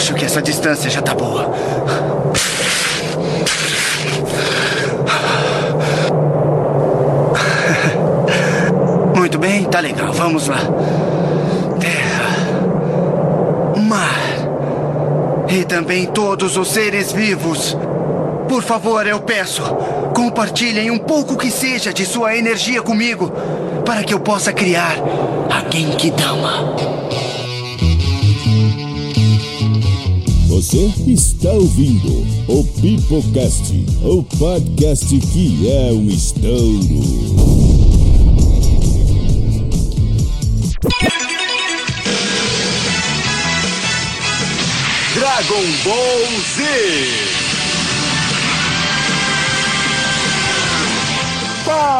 acho que essa distância já tá boa. Muito bem, tá legal. Vamos lá. Terra. Mar. E também todos os seres vivos. Por favor, eu peço, compartilhem um pouco que seja de sua energia comigo, para que eu possa criar a Genkidama. Você está ouvindo o Pipocast, o podcast que é um estouro. Dragon Ball Z.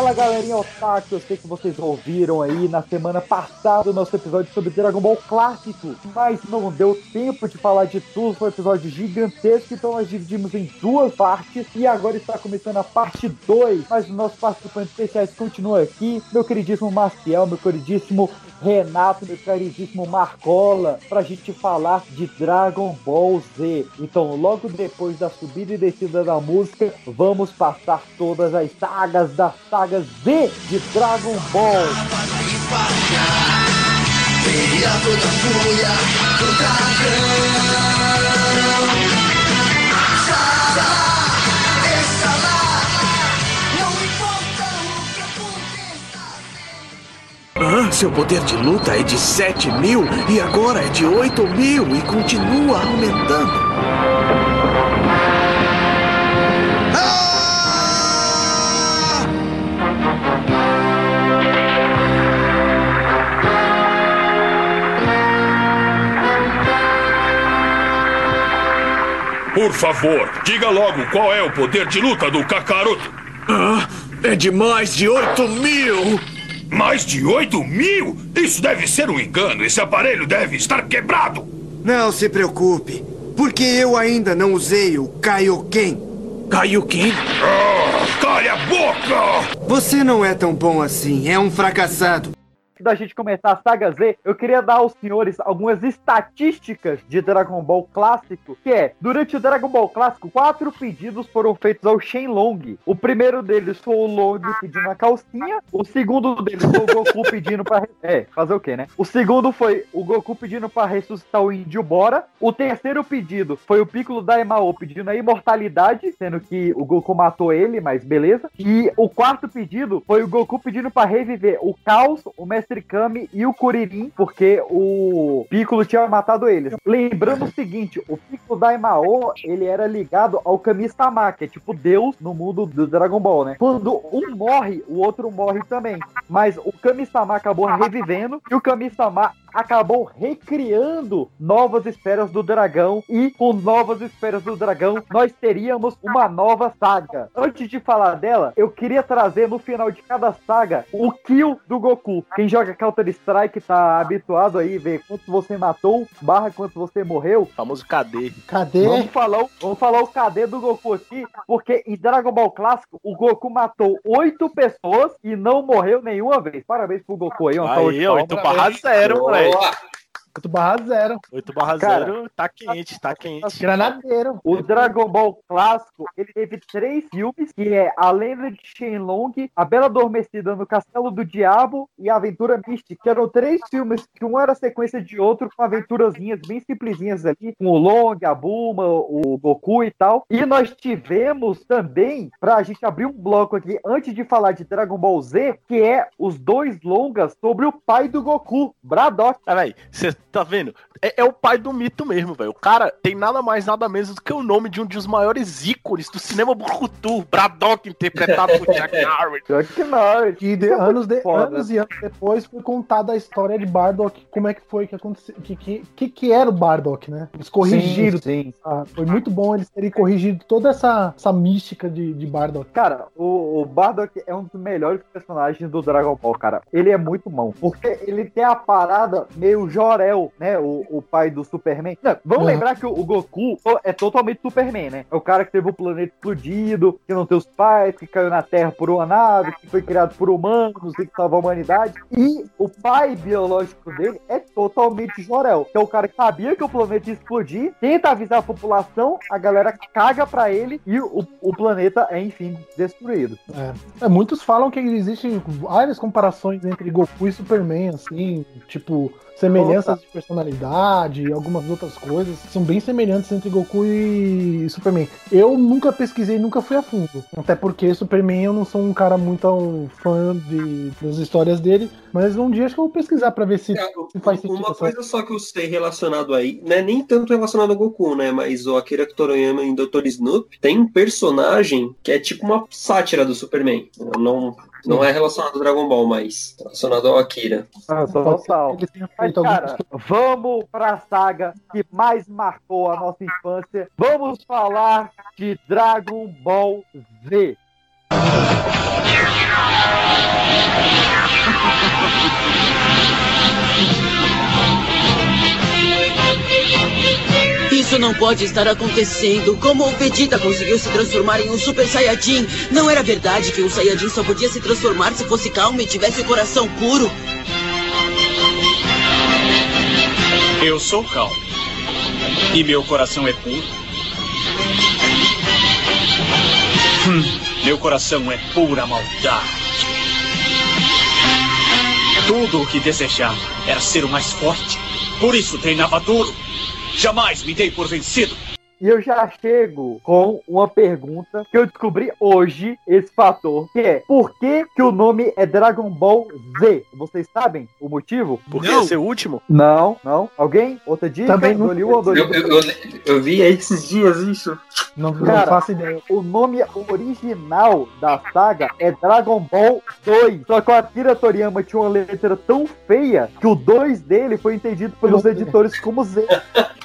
Fala galerinha otaku, eu sei que vocês ouviram aí na semana passada o nosso episódio sobre Dragon Ball clássico, mas não deu tempo de falar de tudo, foi um episódio gigantesco, então nós dividimos em duas partes e agora está começando a parte 2, mas os nossos participantes especiais continuam aqui, meu queridíssimo Maciel, meu queridíssimo Renato, meu caríssimo Marcola, pra gente falar de Dragon Ball Z. Então, logo depois da subida e descida da música, vamos passar todas as sagas da saga Z de Dragon Ball. Toda a fúria. Ah, seu poder de luta é de 7 mil e agora é de 8 mil e continua aumentando. Por favor, diga logo qual é o poder de luta do Kakaroto. Ah, é de mais de 8 mil! Mais de 8 mil? Isso deve ser um engano. Esse aparelho deve estar quebrado. Não se preocupe, porque eu ainda não usei o Kaioken. Kaioken? Ah, calha a boca! Você não é tão bom assim, é um fracassado. Da gente começar a saga Z, eu queria dar aos senhores algumas estatísticas de Dragon Ball clássico, que é, durante o Dragon Ball clássico, quatro pedidos foram feitos ao Shenlong. O primeiro deles foi o Long pedindo uma calcinha, o segundo deles foi o Goku pedindo pra... É, fazer o quê, né? O segundo foi o Goku pedindo pra ressuscitar o Índio Bora, o terceiro pedido foi o Piccolo Daimao pedindo a imortalidade, sendo que o Goku matou ele, mas beleza. E o quarto pedido foi o Goku pedindo pra reviver o Caos, o Mestre Kami e o Kuririn, porque o Piccolo tinha matado eles. Lembrando o seguinte, o Piccolo Daimao, ele era ligado ao Kami-sama, que é tipo Deus no mundo do Dragon Ball, né? Quando um morre, o outro morre também. Mas o Kami-sama acabou revivendo e o Kami-sama acabou recriando novas esferas do dragão e com novas esferas do dragão nós teríamos uma nova saga. Antes de falar dela, eu queria trazer no final de cada saga o kill do Goku. Quem joga Counter Strike tá habituado aí ver quanto você matou, barra quanto você morreu. famoso KD. Cadê? Vamos falar, o- vamos falar o KD do Goku aqui, porque em Dragon Ball Clássico o Goku matou oito pessoas e não morreu nenhuma vez. Parabéns pro Goku aí, uma Aí. 8 barra 0, moleque. Boa! 8 barra 0. 8 barra Cara, 0 tá quente, tá quente. Granadeiro. O Dragon Ball clássico, ele teve três filmes, que é A Lenda de Shenlong, A Bela Adormecida no Castelo do Diabo e A Aventura Mística, que eram três filmes que um era sequência de outro, com aventurazinhas bem simplesinhas ali, com o Long, a Bulma, o Goku e tal. E nós tivemos também, pra gente abrir um bloco aqui, antes de falar de Dragon Ball Z, que é os dois longas sobre o pai do Goku, Braddock. Velho, você tá vendo? É, é o pai do mito mesmo, velho. O cara tem nada mais, nada menos do que o nome de um dos maiores ícones do cinema brucutu, Braddock, interpretado por Jack Harris. Chuck Norris. E de- anos, de- Foda. anos e anos depois foi contada a história de Bardock, como é que foi que aconteceu, que, que, que, que era o Bardock, né? Eles corrigiram. Sim, sim. Ah, foi muito bom eles terem corrigido toda essa, essa mística de, de Bardock. Cara, o, o Bardock é um dos melhores personagens do Dragon Ball, cara. Ele é muito bom. Porque ele tem a parada meio Jorel, né? O, o pai do Superman. Não, vamos Uhum. lembrar que o, o Goku é totalmente Superman, né? É o cara que teve o planeta explodido, que não tem os pais, que caiu na Terra por uma nave, que foi criado por humanos e que salvou a humanidade. E o pai biológico dele é totalmente Jorel, que é o cara que sabia que o planeta ia explodir, tenta avisar a população, a galera caga pra ele e o, o planeta é, enfim, destruído. É, muitos falam que existem várias comparações entre Goku e Superman, assim, tipo, semelhanças de personalidade e algumas outras coisas. São bem semelhantes entre Goku e Superman. Eu nunca pesquisei, nunca fui a fundo. Até porque Superman eu não sou um cara muito fã de, das histórias dele. Mas um dia acho que eu vou pesquisar pra ver se, É, se faz sentido. Uma coisa só que eu sei relacionado aí, não é nem tanto relacionado ao Goku, né? Mas o Akira Toriyama em Dr. Snoop tem um personagem que é tipo uma sátira do Superman. Não, não é relacionado ao Dragon Ball, mas relacionado ao Akira. Ah, total. Mas, cara, vamos pra saga que mais marcou a nossa infância. Vamos falar de Dragon Ball Z. Isso não pode estar acontecendo. Como o Vegeta conseguiu se transformar em um Super Saiyajin? Não era verdade que um Saiyajin só podia se transformar se fosse calmo e tivesse o coração puro? Eu sou calmo. E meu coração é puro. Hum, meu coração é pura maldade. Tudo o que desejava era ser o mais forte. Por isso treinava duro. Jamais me dei por vencido. E eu já chego com uma pergunta que eu descobri hoje, esse fator, que é por que, que o nome é Dragon Ball Z? Vocês sabem o motivo? Por que ser o último? Não, não. Alguém? Outra dica? Também não- Doliu? Eu, eu, eu, eu vi esses dias isso. Não, não Cara, faço ideia. O nome original da saga é Dragon Ball 2. Só que o Akira Toriyama tinha uma letra tão feia que o 2 dele foi entendido pelos editores como Z.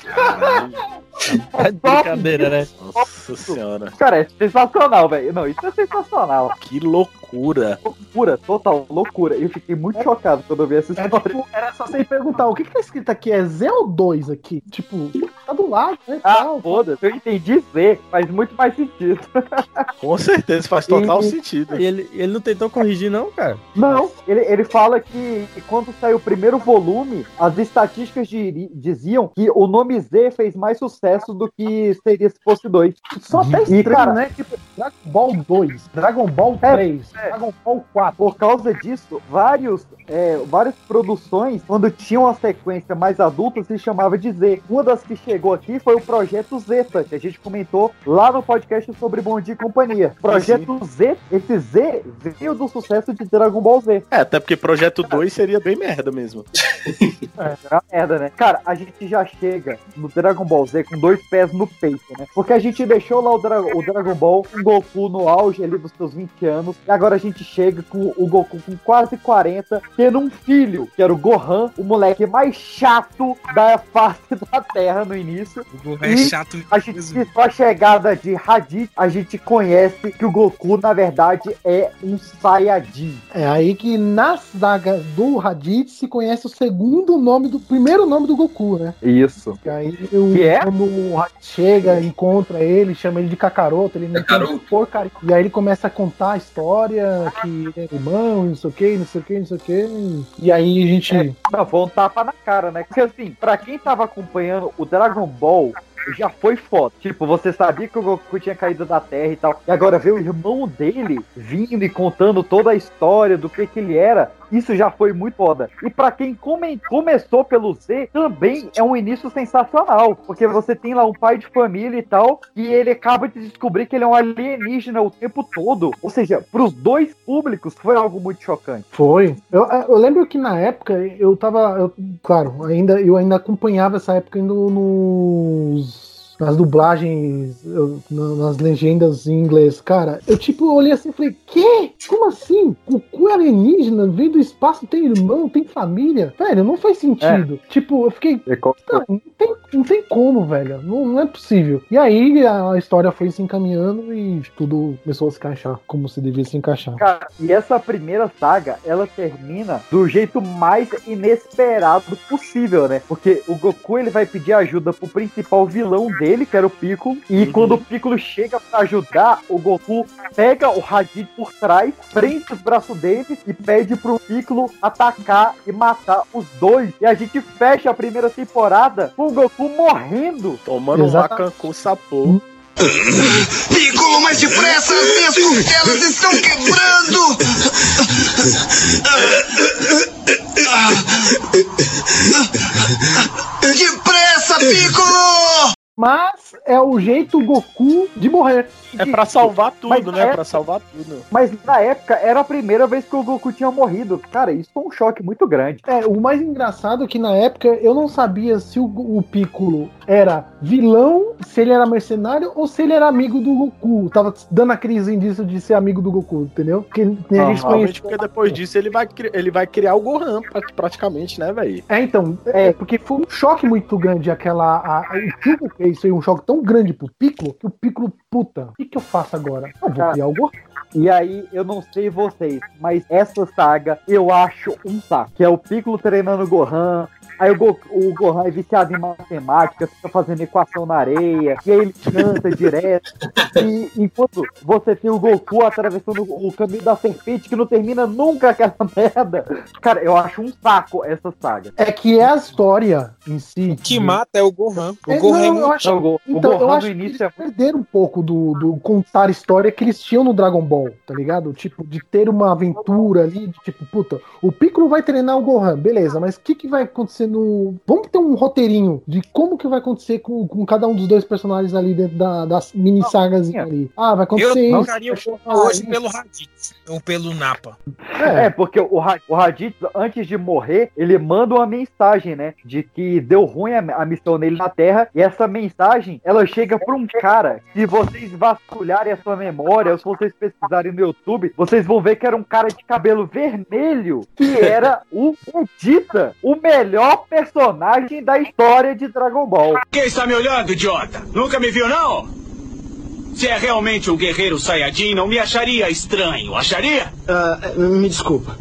É brincadeira, né? Nossa senhora. Cara, é sensacional, velho. Não, isso é sensacional. Que loucura. Loucura, total, loucura. Eu fiquei muito chocado quando eu vi essa É, história. tipo, era só você perguntar, o que, que tá escrito aqui? É Z ou 2 aqui? Tipo, tá do lado, né? Ah, tal. foda-se, eu entendi Z, faz muito mais sentido. Com certeza, faz total E- sentido. E ele, ele não tentou corrigir, não, cara? Não, ele, ele fala que quando saiu o primeiro volume, as estatísticas diri- diziam que o nome Z fez mais sucesso do que seria se fosse dois. Só até E, estranho, cara, né? Tipo, Dragon Ball 2, Dragon Ball É, 3, Dragon Ball 4. Por causa disso, vários, é, várias produções, quando tinham uma sequência mais adulta, se chamava de Z. Uma das que chegou aqui foi o Projeto Zeta, que a gente comentou lá no podcast sobre Bom Dia e Companhia. Projeto Z, esse Z veio do sucesso de Dragon Ball Z. É, até porque Projeto 2 seria bem merda mesmo. É uma merda, né? Cara, a gente já chega no Dragon Ball Z com dois pés no peito, né? Porque a gente deixou lá o, Dra- o Dragon Ball com o Goku no auge ali dos seus 20 anos. E agora a gente chega com o Goku com quase 40, tendo um filho, que era o Gohan, o moleque mais chato da face da Terra no início. O Gohan é E chato A gente, com a chegada de Raditz, a gente conhece que o Goku, na verdade, é um Saiyajin. É aí que na saga do Raditz se conhece o segundo nome do primeiro nome do Goku, né? Isso. E aí o, Que é? quando o Raditz chega, encontra ele, chama ele de Kakaroto, ele não entende porcaria. E aí ele começa a contar a história que ele é irmão, e não sei o que, não sei o que, não sei o que. E aí a gente. É, foi um tapa na cara, né? Porque assim, pra quem tava acompanhando o Dragon Ball, já foi foda. Tipo, você sabia que o Goku tinha caído da Terra e tal. E agora ver o irmão dele vindo e contando toda a história do que que ele era. Isso já foi muito foda. E pra quem come- começou pelo Z, também é um início sensacional. Porque você tem lá um pai de família e tal, e ele acaba de descobrir que ele é um alienígena o tempo todo. Ou seja, pros dois públicos foi algo muito chocante. Foi. Eu, eu lembro que na época eu tava. eu- claro, ainda, eu ainda acompanhava essa época indo nos. Nas dublagens, eu- na- nas legendas em inglês, cara, eu tipo olhei assim e falei, que? Como assim? O cu é alienígena, vem do espaço, tem irmão, tem família? Velho, não faz sentido. Tipo, eu fiquei. Não, não tem não tem como, velho. Não, não é possível. E aí a história foi se encaminhando e tudo começou a se encaixar como se devia se encaixar. Cara, e essa primeira saga, ela termina do jeito mais inesperado possível, né? Porque o Goku ele vai pedir ajuda pro principal vilão dele, que era o Piccolo, e quando o Piccolo chega pra ajudar, o Goku pega o Raditz por trás, prende os braços dele e pede pro Piccolo atacar e matar os dois. E a gente fecha a primeira temporada com o Goku morrendo. Tomando um Exatamente. macan com sapô. Piccolo, mais depressa! Minhas costelas estão quebrando! Depressa, Piccolo! Mas é o jeito Goku de morrer. É pra salvar tudo, Mas né? é- Pra salvar tudo. Mas na época era a primeira vez que o Goku tinha morrido. Cara, isso foi um choque muito grande. É, o mais engraçado é que na época eu não sabia se o, o Piccolo era vilão, se ele era mercenário ou se ele era amigo do Goku. Tava dando aqueles indícios de ser amigo do Goku, entendeu? Porque a gente conhece. porque depois disso ele vai, ele vai criar o Gohan pra- praticamente, né, velho? É, então, é, porque foi um choque muito grande aquela. A, a- o Piccolo fez foi um choque tão grande pro Piccolo que o Piccolo, puta, o que, que eu faço agora? Eu vou criar o Gohan. E aí, eu não sei vocês, mas essa saga eu acho um saco. Que é o Piccolo treinando o Gohan. Aí o, Go- o Gohan é viciado em matemática, fica fazendo equação na areia, e aí ele canta direto. E enquanto você tem o Goku atravessando o caminho da serpente, que não termina nunca aquela merda. Cara, eu acho um saco essa saga. É que é a história em si. O que mata é o Gohan. O É, Gohan é não, eu acho, Não, o Go- o então, eu Gohan acho no que início é eles perderam um pouco do, do contar história que eles tinham no Dragon Ball, tá ligado? Tipo, de ter uma aventura ali, de tipo, puta, o Piccolo vai treinar o Gohan, beleza, mas o que, que vai acontecer no. Vamos ter um roteirinho de como que vai acontecer com, com cada um dos dois personagens ali dentro da, das mini sagas ali. Ah, vai Eu acontecer isso. trocaria o vai Gohan hoje isso. pelo Raditz. Ou pelo Napa. É, porque o, o Raditz, antes de morrer, ele manda uma mensagem, né? De que deu ruim a, a missão dele na Terra. E essa mensagem, ela chega pra um cara. Se vocês vasculharem a sua memória, ou se vocês pesquisarem no YouTube, vocês vão ver que era um cara de cabelo vermelho. Que era o Vegeta, o melhor personagem da história de Dragon Ball. Quem está me olhando, idiota? Nunca me viu, não? Se é realmente um guerreiro Saiyajin, não me acharia estranho, acharia? me desculpa.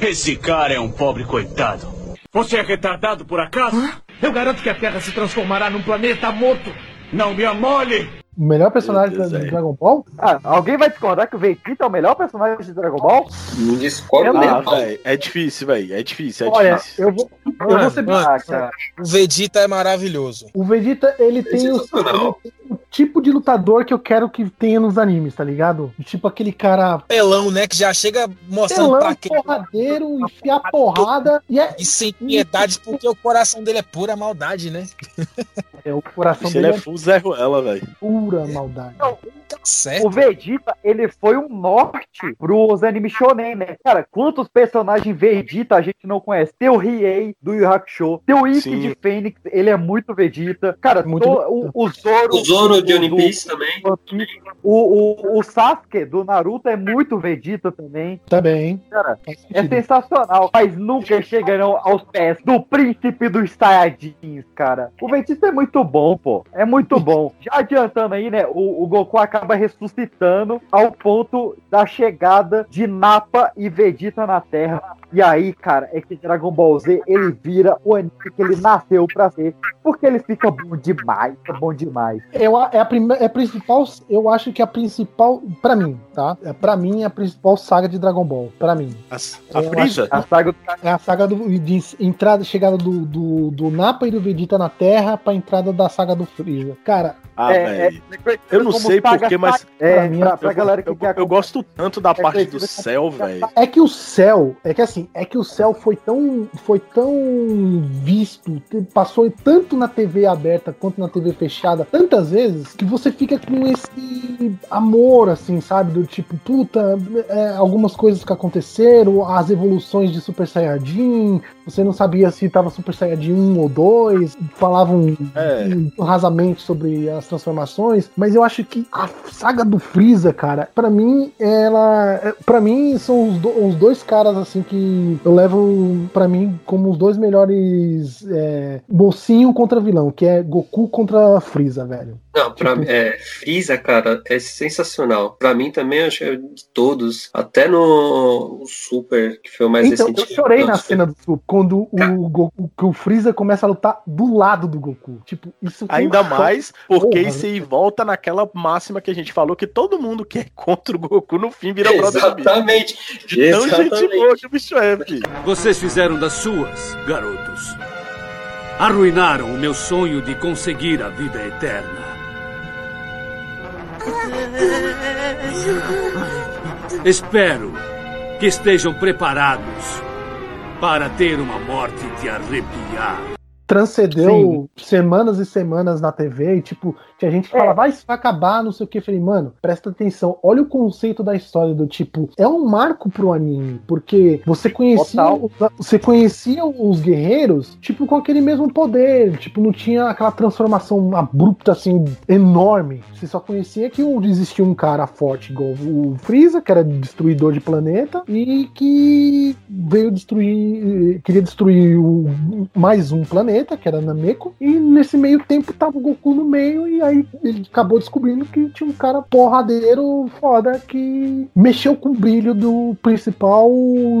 Esse cara é um pobre coitado. Você é retardado por acaso? Eu garanto que a Terra se transformará num planeta morto. Não me amole! O melhor personagem Deus, do é. Dragon Ball? Ah, alguém vai discordar que o Vegeta é o melhor personagem de Dragon Ball? Não discordo Ah, velho, é difícil, velho. É difícil, é Olha, difícil. Eu vou, eu vou ser Mano, Ah, cara. O Vegeta é maravilhoso. O Vegeta, ele tem, o, sensacional. ele tem o tipo de lutador que eu quero que tenha nos animes, tá ligado? Tipo aquele cara Pelão, né? Que já chega mostrando pelão, pra quem. porradeiro, enfiar porrada e é, E sem piedade, porque o coração dele é pura maldade, né? é o coração Ele dele é full Zé Ruela, velho. é pura maldade. Tá certo. O Vegeta, ele foi um norte pros animes shonen, né? Cara, quantos personagens Vegeta a gente não conhece? Tem o Riei do Yu Hakusho, tem o Ikki de Fênix, ele é muito Vegeta. Cara, Muito to- Vegeta. o, o Zoro... O Zoro de do- One Piece também. O, o, o Sasuke do Naruto é muito Vegeta também. Tá bem. Cara, é sensacional, mas nunca chegarão aos pés do príncipe dos Saiyajins, cara. O Vegeta é muito bom, pô. É muito bom. Já adiantando aí, né? O, o Goku acaba ressuscitando ao ponto da chegada de Nappa e Vegeta na Terra. E aí, cara, é que Dragon Ball Z ele vira o anime que ele nasceu pra ser. Porque ele fica bom demais, fica bom demais. Eu, é a primeira, é a principal, eu acho que é a principal, pra mim, tá? É, pra mim é a principal saga de Dragon Ball, pra mim. A, a Frieza? A saga do É a saga do, de entrada, chegada do, do, do Nappa e do Vegeta na Terra pra entrada da saga do Freeza. Cara, Ah, é, velho. é- Eu não sei porquê, mas. É, Pra mim, pra, pra eu, galera que eu, quer eu gosto tanto da parte do céu, velho. É que o céu, é que assim, é que o céu foi tão, foi tão visto, passou tanto na TV aberta quanto na TV fechada, tantas vezes, que você fica com esse amor, assim, sabe? Do tipo, puta, é, algumas coisas que aconteceram, as evoluções de Super Saiyajin, você não sabia se tava Super Saiyajin 1 ou 2, falavam É. rasamente sobre as transformações, mas eu acho que a saga do Freeza, cara, pra mim, ela. para mim, são os, do- os dois caras, assim, que eu levo pra mim como os dois melhores é, mocinho contra vilão, que é Goku contra Freeza, velho. Não, pra mim, é, Freeza, cara, é sensacional. Pra mim também, acho que é de todos, até no Super, que foi o mais Então, recente. eu chorei na cena do Super, quando o, Goku, que o Freeza começa a lutar do lado do Goku. Tipo, isso Ainda um mais porque Porra, isso aí volta naquela máxima que a gente falou que todo mundo que é contra o Goku no fim vira brother. Exatamente. De tão gente Exatamente. boa que o bicho é, Vocês fizeram das suas, garotos. Arruinaram o meu sonho de conseguir a vida eterna. Espero que estejam preparados para ter uma morte de arrepiar. transcendeu semanas e semanas na TV e, tipo, tinha gente que É. vai, isso vai acabar, não sei o que. Eu falei, mano, presta atenção, olha o conceito da história do tipo, é um marco pro anime, porque você conhecia, Total. você conhecia os guerreiros, tipo, com aquele mesmo poder, tipo, não tinha aquela transformação abrupta, assim, enorme. Você só conhecia que existia um cara forte igual o Freeza, que era destruidor de planeta, e que veio destruir, queria destruir o- mais um planeta, que era Nameco, e nesse meio tempo tava o Goku no meio, e aí ele acabou descobrindo que tinha um cara porradeiro foda que mexeu com o brilho do principal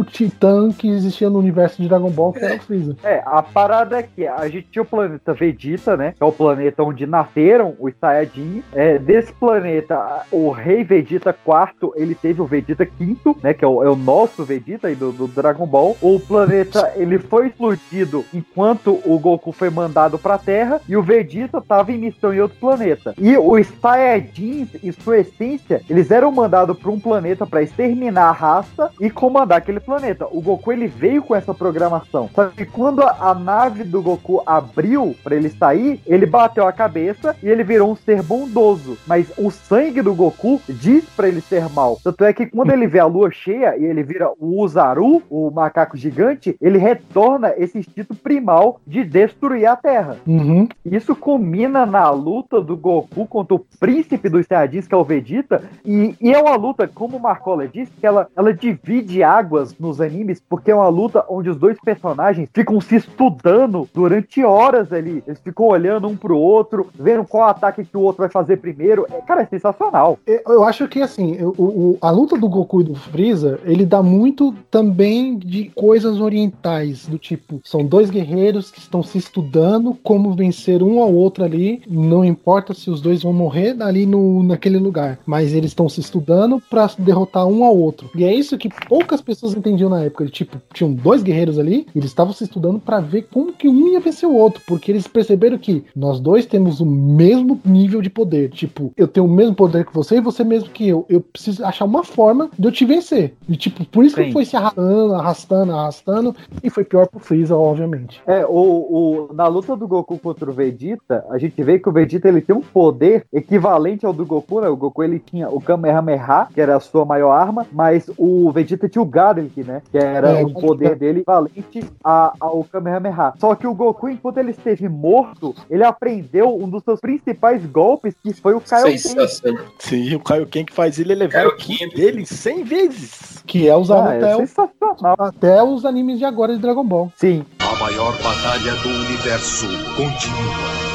titã que existia no universo de Dragon Ball, que era o Freeza. É, a parada é que a gente tinha o planeta Vegeta, né? Que é o planeta onde nasceram os Saiyajins. É, desse planeta, o rei Vegeta IV, ele teve o Vegeta V, né? Que é o, é o nosso Vegeta aí do, do Dragon Ball. O planeta, ele foi explodido enquanto o Goku foi mandado pra Terra e o Vegeta tava em missão em outro planeta. E os Saiyajins, em sua essência, eles eram mandados pra um planeta pra exterminar a raça e comandar aquele planeta. O Goku, ele veio com essa programação. Só que quando a, nave do Goku abriu pra ele sair, ele bateu a cabeça e ele virou um ser bondoso. Mas o sangue do Goku diz pra ele ser mal. Tanto é que quando ele vê a lua cheia e ele vira o Uzaru, o macaco gigante, ele retorna esse instinto primal de destruir a Terra. Uhum. Isso culmina na luta do Goku contra o príncipe dos Saiyajins, que é o Vegeta. E, e é uma luta, como o Marcola disse, que ela, ela divide águas nos animes, porque é uma luta onde os dois personagens ficam se estudando durante horas ali. Eles ficam olhando um pro outro, vendo qual ataque que o outro vai fazer primeiro. É, cara, é sensacional. Eu eu acho que assim, o, o- a luta do Goku e do Freeza, ele dá muito também de coisas orientais, do tipo, são dois guerreiros que estão se estudando como vencer um ao outro ali, não importa se os dois vão morrer ali no, naquele lugar, mas eles estão se estudando pra derrotar um ao outro. E é isso que poucas pessoas entendiam na época, tipo, tinham dois guerreiros ali, e eles estavam se estudando pra ver como que um ia vencer o outro, porque eles perceberam que nós dois temos o mesmo nível de poder, tipo, eu tenho o mesmo poder que você e você mesmo que eu. Eu preciso achar uma forma de eu te vencer. E tipo, por isso que Sim. foi se arrastando, arrastando, arrastando, e foi pior pro Freeza, obviamente. É, o, o, na luta do Goku contra o Vegeta, a gente vê que o Vegeta ele tem um poder equivalente ao do Goku, né? O Goku ele tinha o Kamehameha, que era a sua maior arma, mas o Vegeta tinha o Garlic, né? Que era É, o poder dele equivalente a- ao Kamehameha. Só que o Goku, enquanto ele esteve morto, ele aprendeu um dos seus principais golpes, que foi o Kaioken. Sensacional. Sim, o Kaioken que faz ele elevar o ki dele 100 vezes. Que é usado Ah, é até, o- sensacional. até os animes de agora de Dragon Ball. Sim. A maior batalha do universo continua.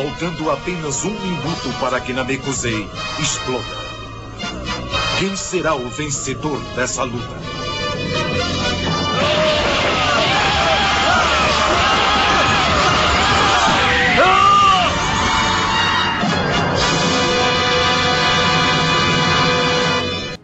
Faltando apenas um minuto para que Namekusei exploda. Quem será o vencedor dessa luta?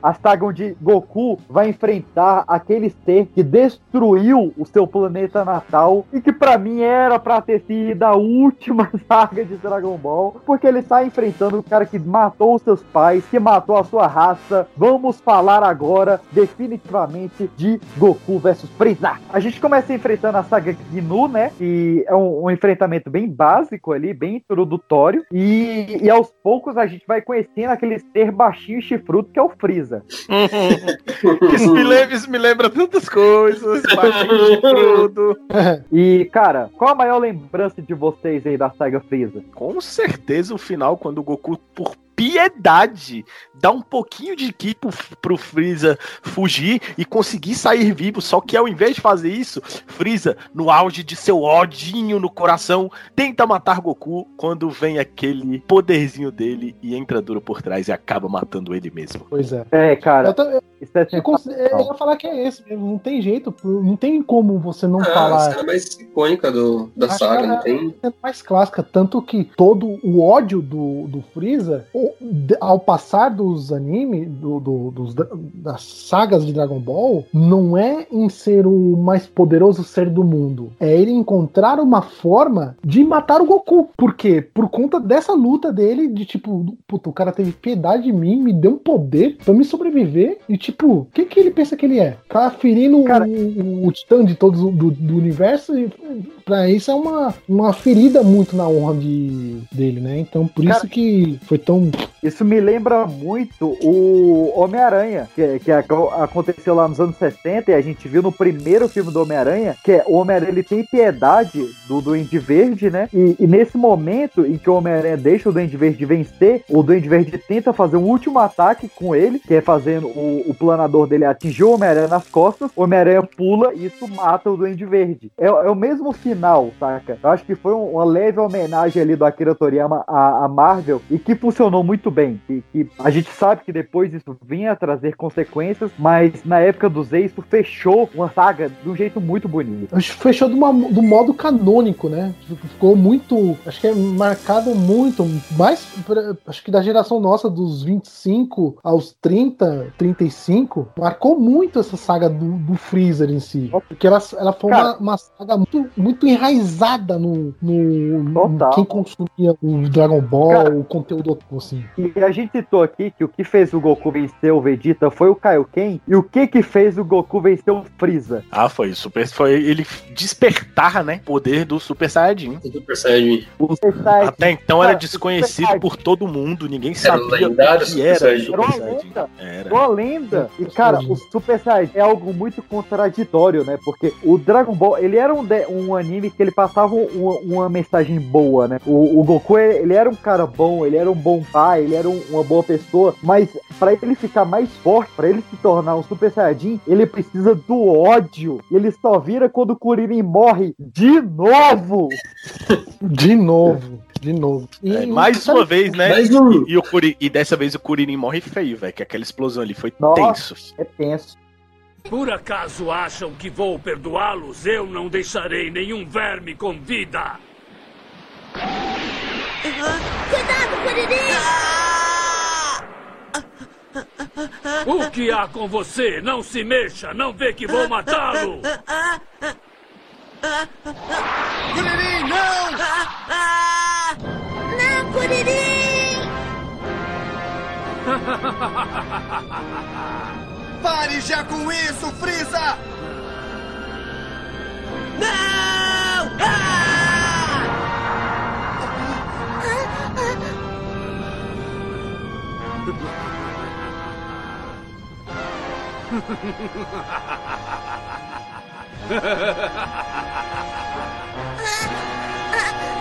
A saga onde Goku vai enfrentar aquele ser que destruiu o seu planeta natal e que pra mim era pra ter sido a última saga de Dragon Ball, porque ele está enfrentando o cara que matou os seus pais, que matou a sua raça. Vamos falar agora definitivamente de Goku versus Freeza. A gente começa enfrentando a saga Gnu, né? Que é um, um enfrentamento bem básico ali, bem introdutório e, e aos poucos a gente vai conhecendo aquele ser baixinho e chifrudo que é o Freeza. Isso me lembra, isso me lembra tantas coisas. Tudo. E, cara, qual a maior lembrança de vocês aí da saga Freeza? Com certeza o final, quando o Goku, por piedade, dar um pouquinho de ki pro, pro Freeza fugir e conseguir sair vivo. Só que ao invés de fazer isso, Freeza, no auge de seu odinho no coração, tenta matar Goku quando vem aquele poderzinho dele e entra duro por trás e acaba matando ele mesmo. Pois é. É, cara. Eu, tô- eu- Isso é eu eu ia falar que é esse mesmo. Não tem jeito. Não tem como você não Ah, falar. essa é a mais icônica do, da saga, que não é- tem? é mais clássica, tanto que todo o ódio do, do Freeza, ao passar dos animes, do, do- dos, da- das sagas de Dragon Ball, não é em ser o mais poderoso ser do mundo. É ele encontrar uma forma de matar o Goku. Por quê? Por conta dessa luta dele, de tipo, puta, o cara teve piedade de mim, me deu um poder pra me sobreviver. E tipo, o que, que ele pensa que ele é? Tá ferindo o, o, o titã de todos do, do universo e pra isso é uma, uma ferida muito na honra de, dele, né? Então por isso Cara, que foi tão. Isso me lembra muito o Homem-Aranha, que, que ac- aconteceu lá nos anos 60 e a gente viu no primeiro filme do Homem-Aranha, que é o Homem-Aranha ele tem piedade do Duende Verde, né? E, e nesse momento em que o Homem-Aranha deixa o Duende Verde vencer, o Duende Verde tenta fazer um último ataque com ele, que é fazendo o, o planador dele atingir o Homem-Aranha nas costas, o Homem-Aranha pula e isso mata o Duende Verde. É, é o mesmo final, saca? Eu acho que foi um- uma leve homenagem ali do Akira Toriyama à, à Marvel e que funcionou muito bem. E que a gente sabe que depois isso vinha a trazer consequências, mas na época do Z isso fechou uma saga de um jeito muito bonito. Fechou de uma- do modo canônico, né? Ficou muito. Acho que é marcado muito. Mais. pra- Acho que da geração nossa, dos 25 aos 30, 35, marcou muito essa saga do, do Freezer em si. Porque ela, ela foi uma, Cara. uma saga muito, muito enraizada no, no, no quem consumia o Dragon Ball, Cara. o conteúdo assim. E a gente citou aqui que o que fez o Goku vencer o Vegeta foi o Kaioken, e o que que fez o Goku vencer o Freeza? Ah, foi super. Foi ele despertar, né? Poder do Super Saiyajin. Super Saiyajin. O Super Saiyajin. Até então era desconhecido Super por todo mundo, ninguém Era sabia o lendário que Super era o Saiyajin. Era uma Saiyajin. lenda. Era. Uma lenda. E, cara, o Super Saiyajin é algo muito contraditório, né? Porque o Dragon Ball, ele era um, de- um anime que ele passava uma, uma mensagem boa, né? O, o Goku, ele era um cara bom, ele era um bom pai, ele era um- uma boa pessoa, mas pra ele ficar mais forte, pra ele se tornar um Super Saiyajin, ele precisa do ódio. E ele só vira quando o Kuririn morre de novo. De novo. De novo. E- É, mais sabe- uma vez, né? Mais um. E, e o Curi- e dessa vez o Kuririn morre feio, velho. Que aquela explosão ali foi Nossa. tenso. É tenso. Por acaso acham que vou perdoá-los? Eu não deixarei nenhum verme com vida. Cuidado, Kuririn! O que há com você? Não se mexa, não vê que vou matá-lo. Kuririn, não! Não, Kuririn! Pare já com isso, Freeza! Não! Ah! あ っ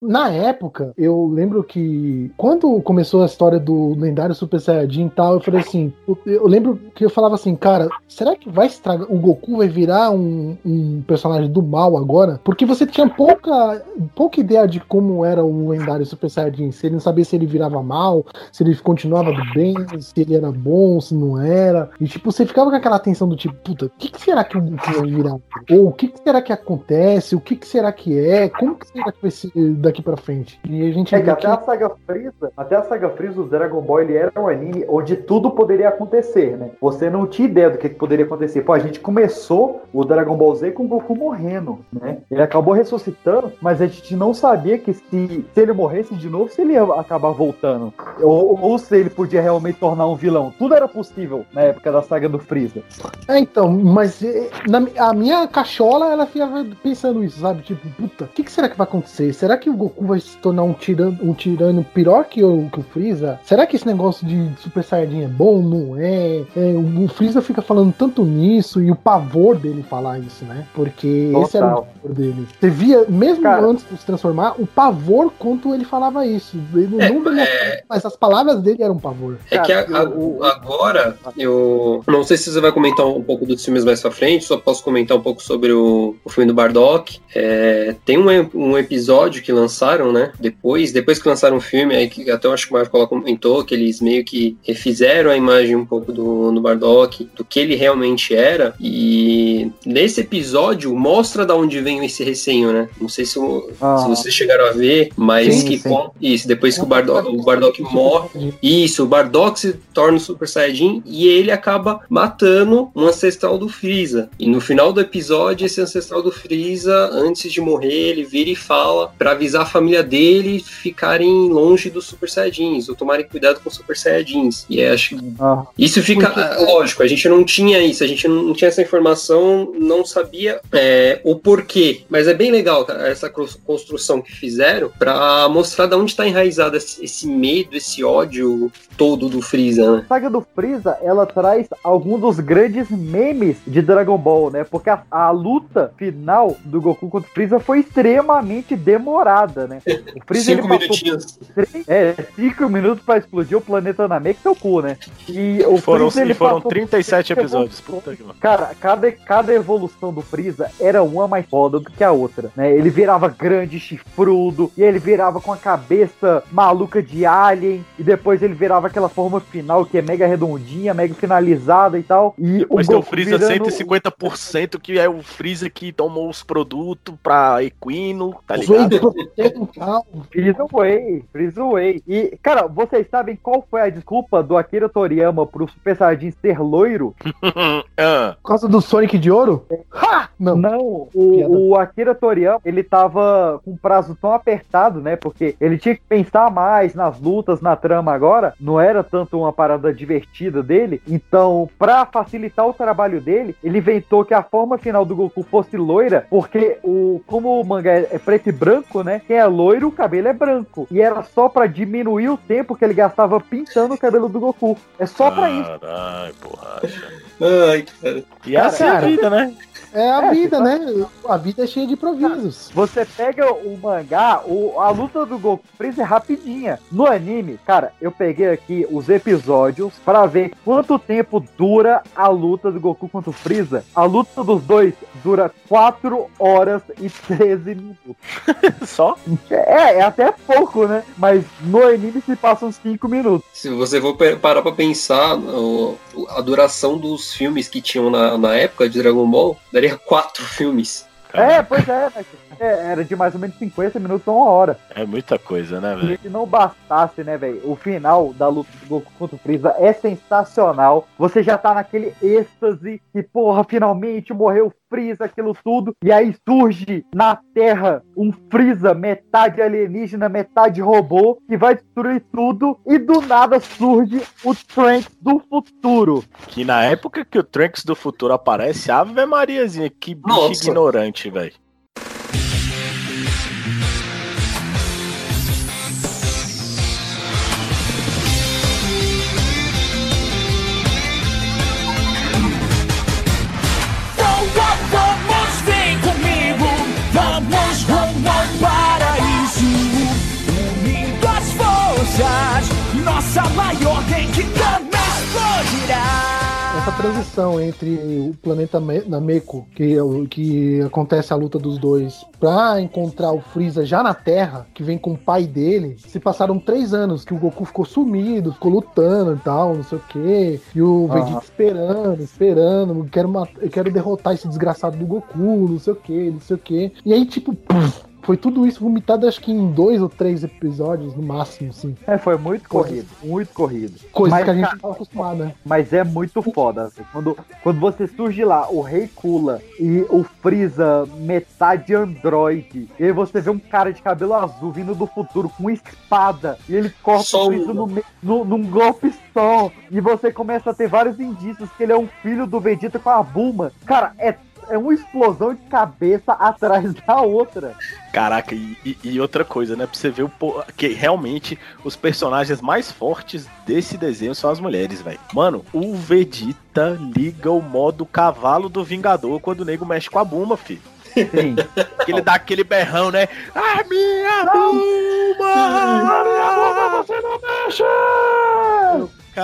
Na época, eu lembro que quando começou a história do lendário Super Saiyajin e tal, eu falei assim, eu, lembro que eu falava assim, cara, será que vai estragar, o Goku vai virar um, um personagem do mal agora? Porque você tinha pouca, pouca ideia de como era o lendário Super Saiyajin, se ele não sabia se ele virava mal, se ele continuava do bem, se ele era bom, se não era. E tipo, você ficava com aquela tensão do tipo, puta, o que, que será que o Goku vai virar? Ou o que, que será que acontece? O que, que será que é? Como que será que vai ser daqui pra frente? E a gente É que até a saga Freeza, até a saga Freeza, o Dragon Ball ele era um anime onde tudo poderia acontecer, né? Você não tinha ideia do que, que poderia acontecer. Pô, a gente começou o Dragon Ball Z com o Goku morrendo, né? Ele acabou ressuscitando, mas a gente não sabia que se, se ele morresse de novo, se ele ia acabar voltando. Ou, ou se ele podia realmente tornar um vilão. Tudo era possível na época da saga do Freeza. É, então, mas eh, na, a minha cachola, ela ficava pensando isso, sabe? Tipo, puta, o que, que será que vai acontecer? Será que o Goku Goku vai se tornar um tirano, um tirano pior que o, que o Freeza? Será que esse negócio de Super Saiyajin é bom? Não é? É, o, o Freeza fica falando tanto nisso e o pavor dele falar isso, né? Porque esse era o Total. pavor dele. Você via, mesmo Cara. antes de se transformar, o pavor quanto ele falava isso. Ele não dele- mas as palavras dele eram pavor. É que a- a- agora, eu não sei se você vai comentar um pouco dos filmes mais pra frente, só posso comentar um pouco sobre o, o filme do Bardock. É, tem um, um episódio que lançaram, né? Depois, depois que lançaram o filme, aí que até eu acho que o Marcola comentou que eles meio que refizeram a imagem um pouco do, do Bardock, do que ele realmente era. E nesse episódio mostra da onde vem esse resenho, né? Não sei se, o- Ah. se vocês chegaram a ver, mas Sim, que sim. com- isso, depois que o Bardock, o Bardock morre. Isso, o Bardock se torna o Super Saiyajin e ele acaba matando um ancestral do Freeza. E no final do episódio, esse ancestral do Freeza, antes de morrer, ele vira e fala pra avisar a família dele ficarem longe dos Super Saiyajins, ou tomarem cuidado com os Super Saiyajins. E é, acho que Ah. isso fica, Porque- ah, lógico, a gente não tinha isso, a gente não tinha essa informação, não sabia é, o porquê. Mas é bem legal essa construção que fizeram pra mostrar de onde tá enraizado esse, esse medo, esse ódio todo do Freeza, né? A saga do Freeza, ela traz alguns dos grandes memes de Dragon Ball, né? Porque a, a luta final do Goku contra o Freeza foi extremamente demorada, né? O Freeza Cinco ele minutinhos. três- é, cinco minutos pra explodir o planeta Namek, seu cu, né? E o Foram, Freeza, ele e foram passou 37 por episódios. Puta que. Cara, cada, cada evolução do Freeza era uma mais foda do que a outra, né? Ele virava grande, chifrudo, e ele virava com a cabeça maluca de alien, e depois ele virava aquela forma final que é mega redondinha, mega finalizada e tal. E Depois o tem o Freeza virando- 150%, que é o Freeza que tomou os produtos pra Equino, tá ligado? Protein e tal. Freeza Way, Freeza Way. E, cara, vocês sabem qual foi a desculpa do Akira Toriyama pro Super Saiyajin ser loiro? Ah, Por causa do Sonic de ouro? Ha! Não. Não, o, o Akira Toriyama, ele tava com um prazo tão apertado, né? Porque ele tinha que pensar mais nas lutas, na trama agora. Não era tanto uma parada divertida dele. Então, pra facilitar o trabalho dele, ele inventou que a forma final do Goku fosse loira, porque o como o mangá é preto e branco, né? Quem é loiro, o cabelo é branco. E era só pra diminuir o tempo que ele gastava pintando o cabelo do Goku. É só pra isso. Caralho, borracha. Ai, cara. E essa é a Cara, vida, né? É a É, vida, né? A vida é cheia de improvisos. Você pega o mangá, o, a luta do Goku Freeza é rapidinha. No anime, cara, eu peguei aqui os episódios pra ver quanto tempo dura a luta do Goku contra o Freeza. A luta dos dois dura 4 horas e 13 minutos. Só? É, é até pouco, né? Mas no anime se passa uns 5 minutos. Se você for parar pra pensar, a duração dos filmes que tinham na, na época de Dragon Ball, daria quatro filmes. É, pois é, né? É, era de mais ou menos 50 minutos a uma hora. É muita coisa, né, velho? Se não bastasse, né, velho? O final da luta do Goku contra o Freeza é sensacional. Você já tá naquele êxtase que, porra, finalmente morreu o Freeza, aquilo tudo. E aí surge na Terra um Freeza, metade alienígena, metade robô, que vai destruir tudo. E do nada surge o Trunks do futuro. Que na época que o Trunks do futuro aparece, Ave Mariazinha, que bicho Nossa. ignorante, velho. Nossa maior Genkidama explodirá. Essa transição entre o planeta Me- Nameco, que, é o- que acontece a luta dos dois, pra encontrar o Freeza já na Terra, que vem com o pai dele, se passaram três anos que o Goku ficou sumido, ficou lutando e tal, não sei o quê. E o Vegeta esperando, esperando, eu quero, eu quero derrotar esse desgraçado do Goku, não sei o quê, não sei o quê. E aí, tipo, puf, foi tudo isso vomitado acho que em dois ou três episódios, no máximo, assim. É, foi muito Coisa. corrido, muito corrido. Coisa Mas, que a gente não tava acostumado, né? Mas é muito foda. assim. Quando, quando você surge lá, o Rei Kula e o Freeza, metade androide, e aí você vê um cara de cabelo azul vindo do futuro com uma espada, e ele corta Só o Freeza no, no- num golpe só, e você começa a ter vários indícios que ele é um filho do Vegeta com a Bulma. Cara, é. É uma explosão de cabeça atrás da outra. Caraca, e, e- e outra coisa, né? Pra você ver o que realmente os personagens mais fortes desse desenho são as mulheres, velho. Mano, o Vegeta liga o modo cavalo do Vingador quando o nego mexe com a Buma, filho. Sim. Que ele dá aquele berrão, né? A minha Buma! Você não mexe!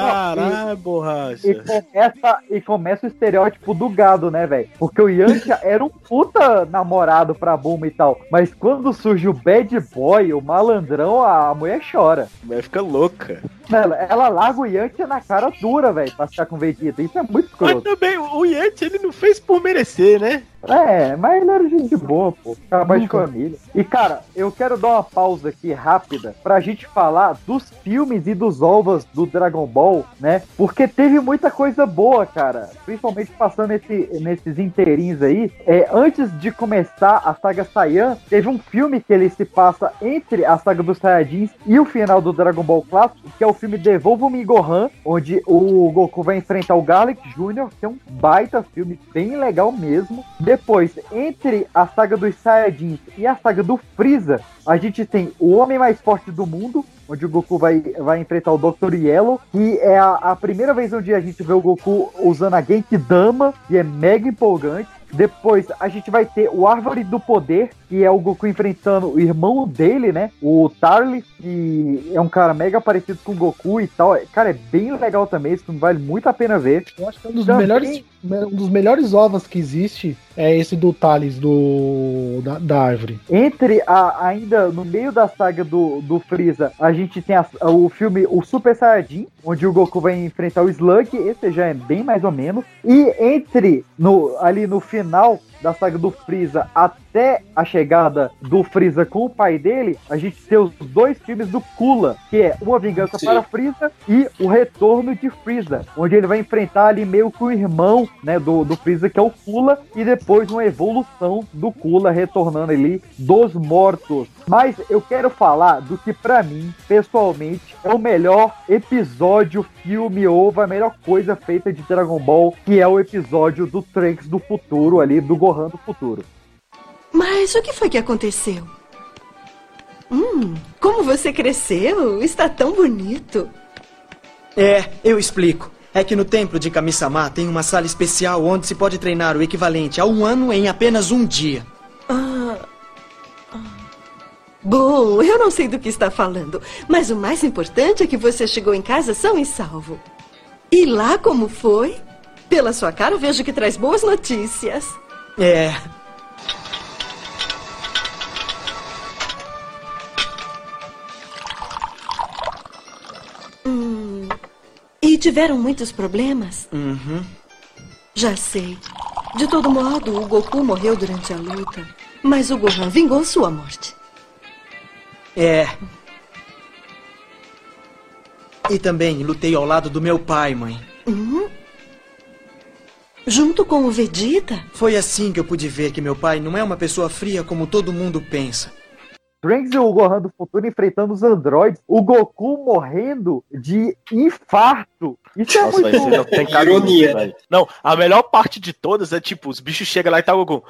Caralho, borracha. E começa, e começa o estereótipo do gado, né, velho? Porque o Yantia era um puta namorado pra Buma e tal. Mas quando surge o bad boy, o malandrão, a mulher chora. A mulher fica louca. Ela, ela larga o Yantia na cara dura, velho, pra ficar com o Vegeta. Isso é muito Mas escroto. também, o Yanti, ele não fez por merecer, né? É, mas ele era gente boa, pô. Acabou de família. E, cara, eu quero dar uma pausa aqui rápida pra gente falar dos filmes e dos ovos do Dragon Ball, né? Porque teve muita coisa boa, cara. Principalmente passando esse, nesses inteirinhos aí. É, antes de começar a saga Saiyan, teve um filme que ele se passa entre a saga dos Saiyajins e o final do Dragon Ball clássico, que é o filme Devolva-me Gohan, onde o Goku vai enfrentar o Garlic Jr., que é um baita filme bem legal mesmo. Depois, entre a saga dos Saiyajins e a saga do Freeza, a gente tem o Homem Mais Forte do Mundo, onde o Goku vai, vai enfrentar o Dr. Yellow, que é a, a primeira vez onde a gente vê o Goku usando a Genkidama, e é mega empolgante. Depois a gente vai ter o Árvore do Poder, que é o Goku enfrentando o irmão dele, né? O Tarly, que é um cara mega parecido com o Goku e tal. Cara, é bem legal também, isso vale muito a pena ver. Eu acho que um dos Também- melhores, um dos melhores ovos que existe é esse do Thales do da, da árvore. Entre a, ainda no meio da saga do, do Freeza, a gente tem a- o filme O Super Saiyajin, onde o Goku vai enfrentar o Slug, esse já é bem mais ou menos. E entre no, ali no final da saga do Freeza até a chegada do Freeza com o pai dele, a gente tem os dois filmes do Kula, que é Uma Vingança Sim. para Freeza e O Retorno de Freeza, onde ele vai enfrentar ali meio que o irmão, né, do, do Freeza, que é o Kula, e depois uma evolução do Kula retornando ali dos mortos. Mas eu quero falar do que pra mim, pessoalmente, é o melhor episódio, filme ou a melhor coisa feita de Dragon Ball, que é o episódio do Trunks do futuro ali, do Gohan do futuro. Mas o que foi que aconteceu? Hum, como você cresceu? Está tão bonito. É, eu explico. É que no templo de Kami-sama tem uma sala especial onde se pode treinar o equivalente a um ano em apenas um dia. Ah, ah. Bom, eu não sei do que está falando, mas o mais importante é que você chegou em casa são e salvo. E lá como foi? Pela sua cara vejo que traz boas notícias. É. Hum, e tiveram muitos problemas? Uhum. Já sei. De todo modo, o Goku morreu durante a luta. Mas o Gohan vingou sua morte. É. E também lutei ao lado do meu pai, mãe. Hum? Junto com o Vegeta? Foi assim que eu pude ver que meu pai não é uma pessoa fria como todo mundo pensa. Trunks e o Gohan do futuro enfrentando os androides, o Goku morrendo de infarto. Isso é Nossa, muito velho, você não tem cara Ironia, velho. Não, a melhor parte de todas é tipo, os bichos chegam lá e tá o Goku.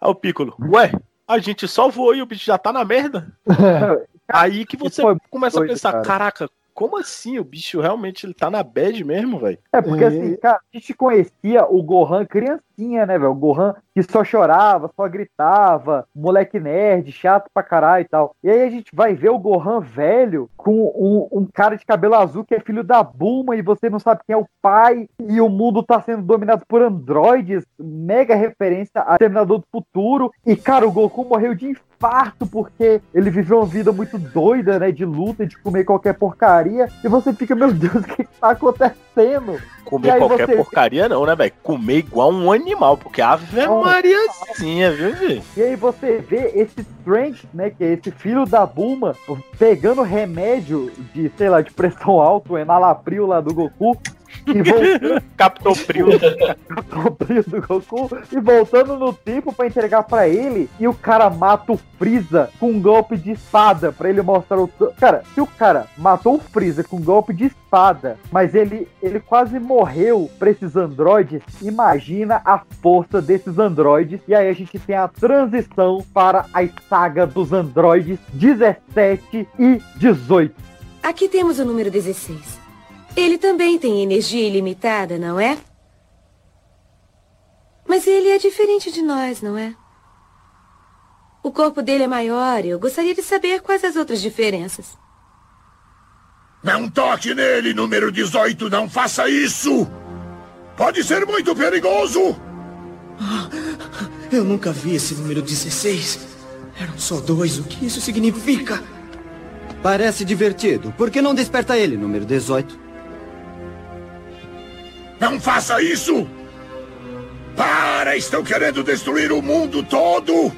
Aí o Piccolo, ué, a gente só voou e o bicho já tá na merda. Aí que você começa a doido, pensar, cara. caraca, como assim? O bicho realmente ele tá na bad mesmo, velho? É, porque assim, cara, a gente conhecia o Gohan criancinha, né, velho? O Gohan que só chorava, só gritava, moleque nerd, chato pra caralho e tal. E aí a gente vai ver o Gohan velho com um, um cara de cabelo azul que é filho da Bulma e você não sabe quem é o pai e o mundo tá sendo dominado por androides. Mega referência a Terminador do Futuro. E, cara, o Goku morreu de infarto porque ele viveu uma vida muito doida, né? De luta, de comer qualquer porcaria. E você fica, meu Deus, o que, que tá acontecendo? Comer qualquer você- porcaria não, né, velho? Comer igual um animal, porque Ave Mariazinha, viu, velho? E aí você vê esse Trunks, né, que é esse filho da Bulma, pegando remédio de, sei lá, de pressão alta, o enalapril lá do Goku, E voltando, Capitão Frio. Capitão Frio do Goku. E voltando no tempo pra entregar pra ele. E o cara mata o Freeza com um golpe de espada. Pra ele mostrar o. Cara, se o cara matou o Freeza com um golpe de espada, mas ele, ele quase morreu pra esses androides, imagina a força desses androides. E aí a gente tem a transição para a saga dos androides 17 e 18. Aqui temos o número 16. Ele também tem energia ilimitada, não é? Mas ele é diferente de nós, não é? O corpo dele é maior e eu gostaria de saber quais as outras diferenças. Não toque nele, número 18. Não faça isso. Pode ser muito perigoso. Eu nunca vi esse número 16. Eram só dois. O que isso significa? Parece divertido. Por que não desperta ele, número 18? Não faça isso. Para, estão querendo destruir o mundo todo.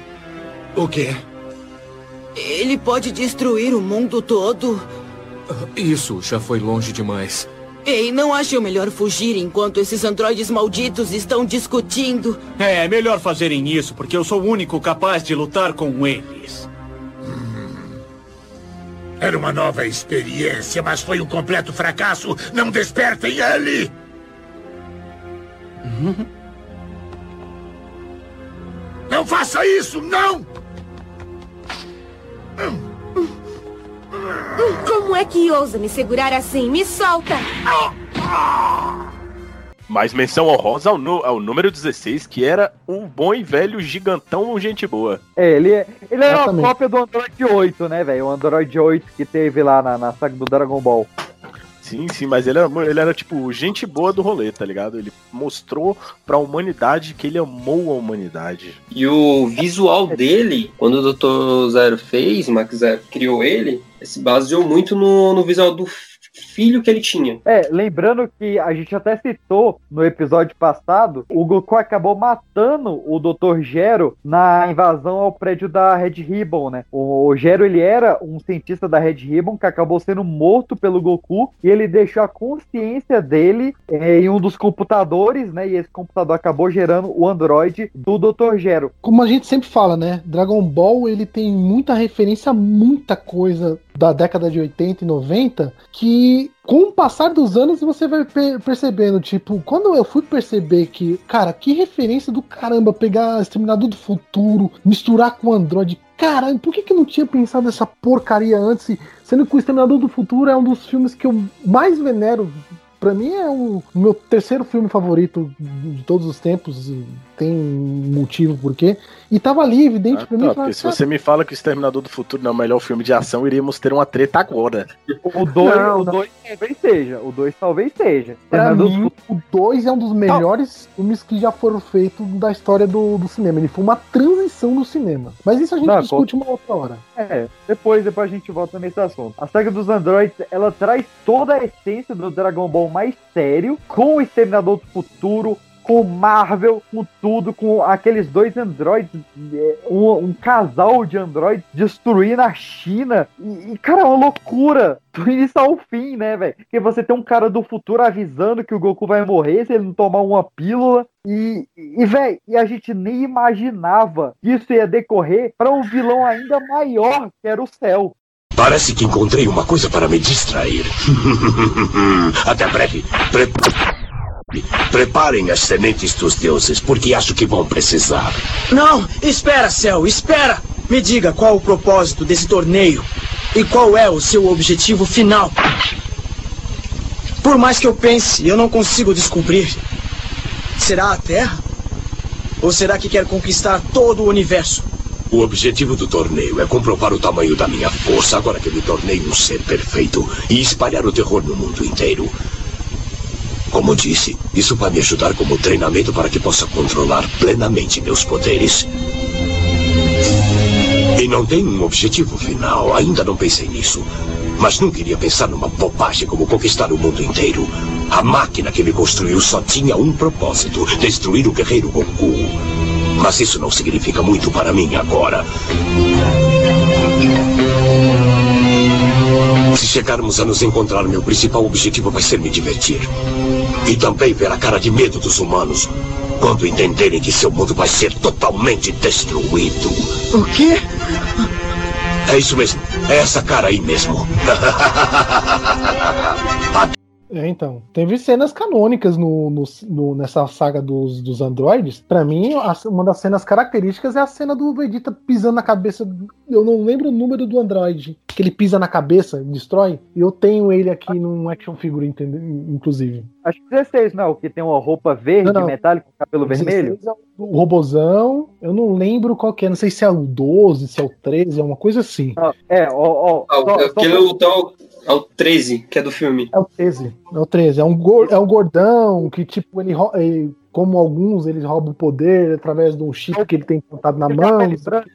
O quê? Ele pode destruir o mundo todo. Isso já foi longe demais. Ei, não acha melhor fugir enquanto esses androides malditos estão discutindo? É, é melhor fazerem isso, porque eu sou o único capaz de lutar com eles. Era uma nova experiência, mas foi um completo fracasso. Não despertem ele. Não faça isso, não! Como é que ousa me segurar assim? Me solta! Mas menção honrosa ao, ao número 16, que era um bom e velho gigantão gente boa. É, ele, é- ele é uma Exatamente. cópia do Android 8, né, velho? O Android 8 que teve lá na, na saga do Dragon Ball. Sim, sim, mas ele era, ele era tipo gente boa do rolê, tá ligado? Ele mostrou pra humanidade que ele amou a humanidade. E o visual dele, quando o Dr. Zero fez, Max Zero criou ele, se baseou muito no, no visual do filho que ele tinha. É, lembrando que a gente até citou no episódio passado, o Goku acabou matando o Dr. Gero na invasão ao prédio da Red Ribbon, né? O, o Gero, ele era um cientista da Red Ribbon que acabou sendo morto pelo Goku e ele deixou a consciência dele é, em um dos computadores, né? E esse computador acabou gerando o androide do Dr. Gero. Como a gente sempre fala, né? Dragon Ball ele tem muita referência a muita coisa da década de 80 e 90 que com o passar dos anos você vai per- percebendo, tipo, quando eu fui perceber que, cara, que referência do caramba pegar Exterminador do Futuro, misturar com Android, caralho, por que que eu não tinha pensado nessa porcaria antes? Sendo que o Exterminador do Futuro é um dos filmes que eu mais venero. Pra mim é o meu terceiro filme favorito de todos os tempos. Tem um motivo por quê. E tava ali, evidente Ah, pra mim. tá, falava, se você me fala que o Exterminador do Futuro não é o melhor filme de ação, iríamos ter uma treta agora. O 2 Não, o não. dois talvez seja. O 2 talvez seja. Pra mim, o 2 é um dos melhores filmes que já foram feitos da história do, do cinema. Ele foi uma transição no cinema. Mas isso a gente Não, discute uma outra hora. É, depois, depois a gente volta nesse assunto. A saga dos androids, ela traz toda a essência do Dragon Ball mais sério, com o Exterminador do Futuro, com Marvel, com tudo, com aqueles dois androids, é, um, um casal de androids destruindo a China. E, e, cara, é uma loucura do início ao fim, né, velho? Porque você tem um cara do futuro avisando que o Goku vai morrer se ele não tomar uma pílula. E, e velho, e a gente nem imaginava que isso ia decorrer para um vilão ainda maior, que era o Cell. Parece que encontrei uma coisa para me distrair. Até breve. Pre- Preparem as sementes dos deuses, porque acho que vão precisar. Não, espera, Cell, espera! Me diga qual o propósito desse torneio e qual é o seu objetivo final. Por mais que eu pense, eu não consigo descobrir. Será a Terra? Ou será que quer conquistar todo o universo? O objetivo do torneio é comprovar o tamanho da minha força agora que me tornei um ser perfeito e espalhar o terror no mundo inteiro. Como disse, isso vai me ajudar como treinamento para que possa controlar plenamente meus poderes. E não tem um objetivo final, ainda não pensei nisso. Mas não queria pensar numa bobagem como conquistar o mundo inteiro. A máquina que me construiu só tinha um propósito: destruir o guerreiro Goku. Mas isso não significa muito para mim agora. Se chegarmos a nos encontrar, meu principal objetivo vai ser me divertir. E também ver a cara de medo dos humanos quando entenderem que seu mundo vai ser totalmente destruído. O quê? É isso mesmo. É essa cara aí mesmo. É, então. Teve cenas canônicas no, no- no- nessa saga dos, dos androides. Pra mim, a- uma das cenas características é a cena do Vegeta pisando na cabeça. Eu não lembro o número do androide. Que ele pisa na cabeça e destrói. E eu tenho ele aqui num action figure, inclusive. Acho que 16, não, o que tem uma roupa verde, Não, não. metálica, com cabelo vermelho. 16 é o robozão, eu não lembro qual que é, não sei se é o 12, se é o 13, é uma coisa assim. É, ó, ó. Ah, o- só- só aquele é o tal. É o 13, que é do filme. É o 13, é o 13, é um, é um gordão que tipo, ele, rou- ele- como alguns, eles roubam o poder através de um chip que ele tem implantado na mão.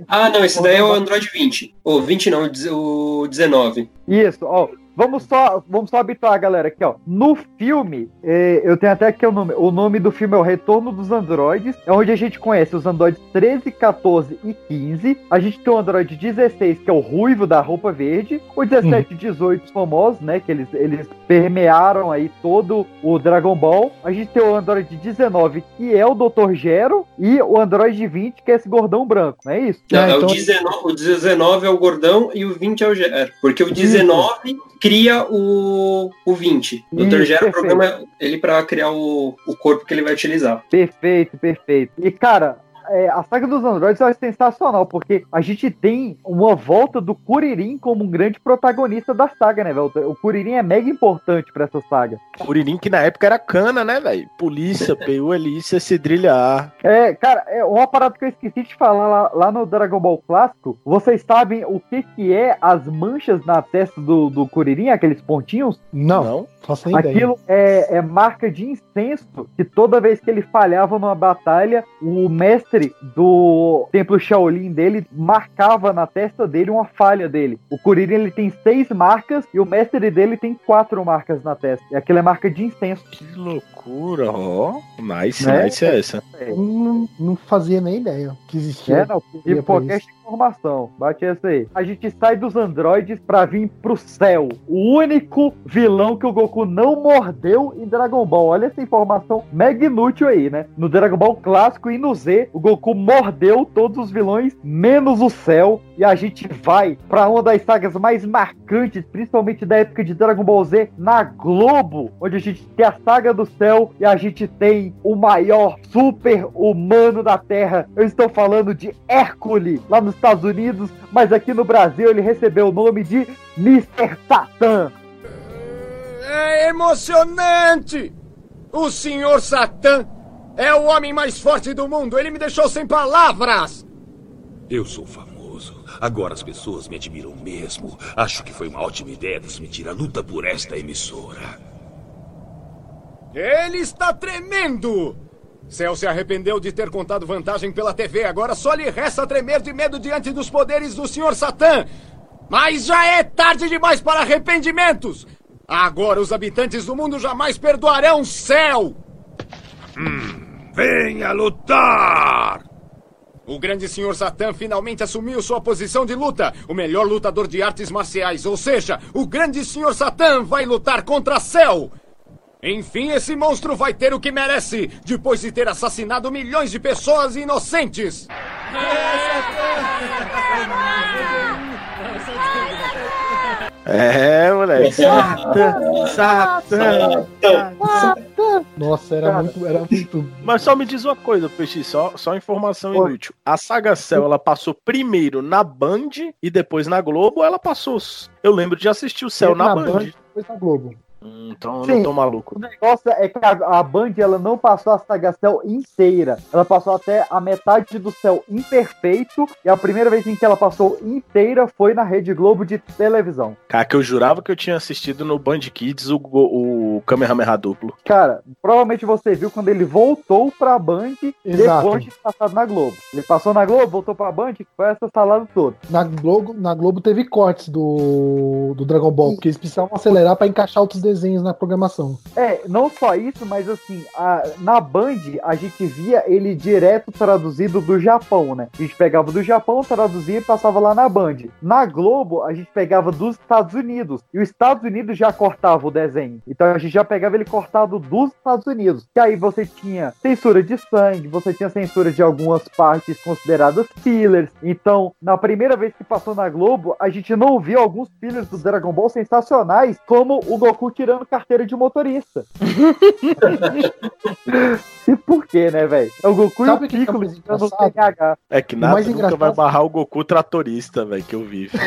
Ah, não, esse daí é o Android 20. O 20 não, o deze- o 19. Isso, ó. Vamos só, vamos só habituar a galera aqui, ó. No filme, eh, eu tenho até aqui o nome. O nome do filme é O Retorno dos Androides. É onde a gente conhece os androides 13, 14 e 15. A gente tem o androide 16, que é o ruivo da roupa verde. O 17 e 18 os famosos, né? Que eles, eles permearam aí todo o Dragon Ball. A gente tem o androide 19, que é o Dr. Gero. E o androide 20, que é esse gordão branco, não é isso? Não, é o, 19, o 19 é o gordão e o 20 é o Gero. Porque o 19 cria o, o 20. O. Isso, Gero perfeito. programa ele pra criar o, o corpo que ele vai utilizar. Perfeito, perfeito. E, cara, é, a saga dos androides é sensacional, porque a gente tem uma volta do Kuririn como um grande protagonista da saga, né, velho? O Kuririn é mega importante pra essa saga. Kuririn que na época era cana, né, velho? Polícia, PU, Elícia, Cedrilha A. É, cara, é uma parada que eu esqueci de falar lá, lá no Dragon Ball clássico. Vocês sabem o que que é as manchas na testa do, do Kuririn, aqueles pontinhos? Não, não faço nem ideia. Aquilo é, é marca de incenso que toda vez que ele falhava numa batalha, o mestre do templo Shaolin dele marcava na testa dele uma falha dele. O Kuririn ele tem seis marcas e o mestre dele tem quatro marcas na testa. E aquilo é marca de incenso. Que loucura, ó. Nice, Né? nice é essa. Eu Não, não fazia nem ideia que existia. É, não, e qualquer Bate essa aí. A gente sai dos androides pra vir pro céu. O único vilão que o Goku não mordeu em Dragon Ball. Olha essa informação mega inútil aí, né? No Dragon Ball clássico e no Z, o Goku mordeu todos os vilões, menos o céu. E a gente vai pra uma das sagas mais marcantes, principalmente da época de Dragon Ball Z, na Globo, onde a gente tem a saga do céu e a gente tem o maior super humano da Terra. Eu estou falando de Hércules, lá nos Estados Unidos, mas aqui no Brasil ele recebeu o nome de Mr. Satan. É emocionante! O Senhor Satã é o homem mais forte do mundo. Ele me deixou sem palavras. Eu sou famoso. Agora as pessoas me admiram mesmo. Acho que foi uma ótima ideia transmitir a luta por esta emissora. Ele está tremendo! Cell se arrependeu de ter contado vantagem pela TV. Agora só lhe resta tremer de medo diante dos poderes do Sr. Satã. Mas já é tarde demais para arrependimentos. Agora os habitantes do mundo jamais perdoarão Cell. Venha lutar! O grande Sr. Satã finalmente assumiu sua posição de luta. O melhor lutador de artes marciais. Ou seja, o grande Sr. Satã vai lutar contra Cell. Enfim, esse monstro vai ter o que merece, depois de ter assassinado milhões de pessoas inocentes. É, moleque. Satã, Satã. Nossa, era muito, era muito. Mas só me diz uma coisa, Peixe, só, só informação inútil. A saga Cell, ela passou primeiro na Band e depois na Globo, ou ela passou. Eu lembro de assistir o Cell na, Band. depois na Globo. Hum, então eu Sim. não tô maluco. O negócio é que a, a Band ela não passou a saga Cell inteira. Ela passou até a metade do Cell imperfeito. E a primeira vez em que ela passou inteira foi na Rede Globo de televisão. Cara, que eu jurava que eu tinha assistido no Band Kids o, o Kamehameha duplo. Cara, provavelmente você viu quando ele voltou pra Band Exato. depois de passado na Globo. Ele passou na Globo, voltou pra Band, foi essa salada toda. Na Globo, na Globo teve cortes do, do Dragon Ball, porque eles precisavam acelerar pra encaixar outros desenhos na programação. É, não só isso, mas assim, a- na Band a gente via ele direto traduzido do Japão, né? A gente pegava do Japão, traduzia e passava lá na Band. Na Globo, a gente pegava dos Estados Unidos. E os Estados Unidos já cortava o desenho. Então a gente já pegava ele cortado dos Estados Unidos. Que aí você tinha censura de sangue, você tinha censura de algumas partes consideradas fillers. Então, na primeira vez que passou na Globo, a gente não viu alguns fillers do Dragon Ball sensacionais, como o Goku tirando carteira de motorista. e por quê, né, velho? É o Goku Sabe e o que é Piccolo? TH. É que nada mais nunca engraçado- vai barrar o Goku tratorista, velho, que eu vi.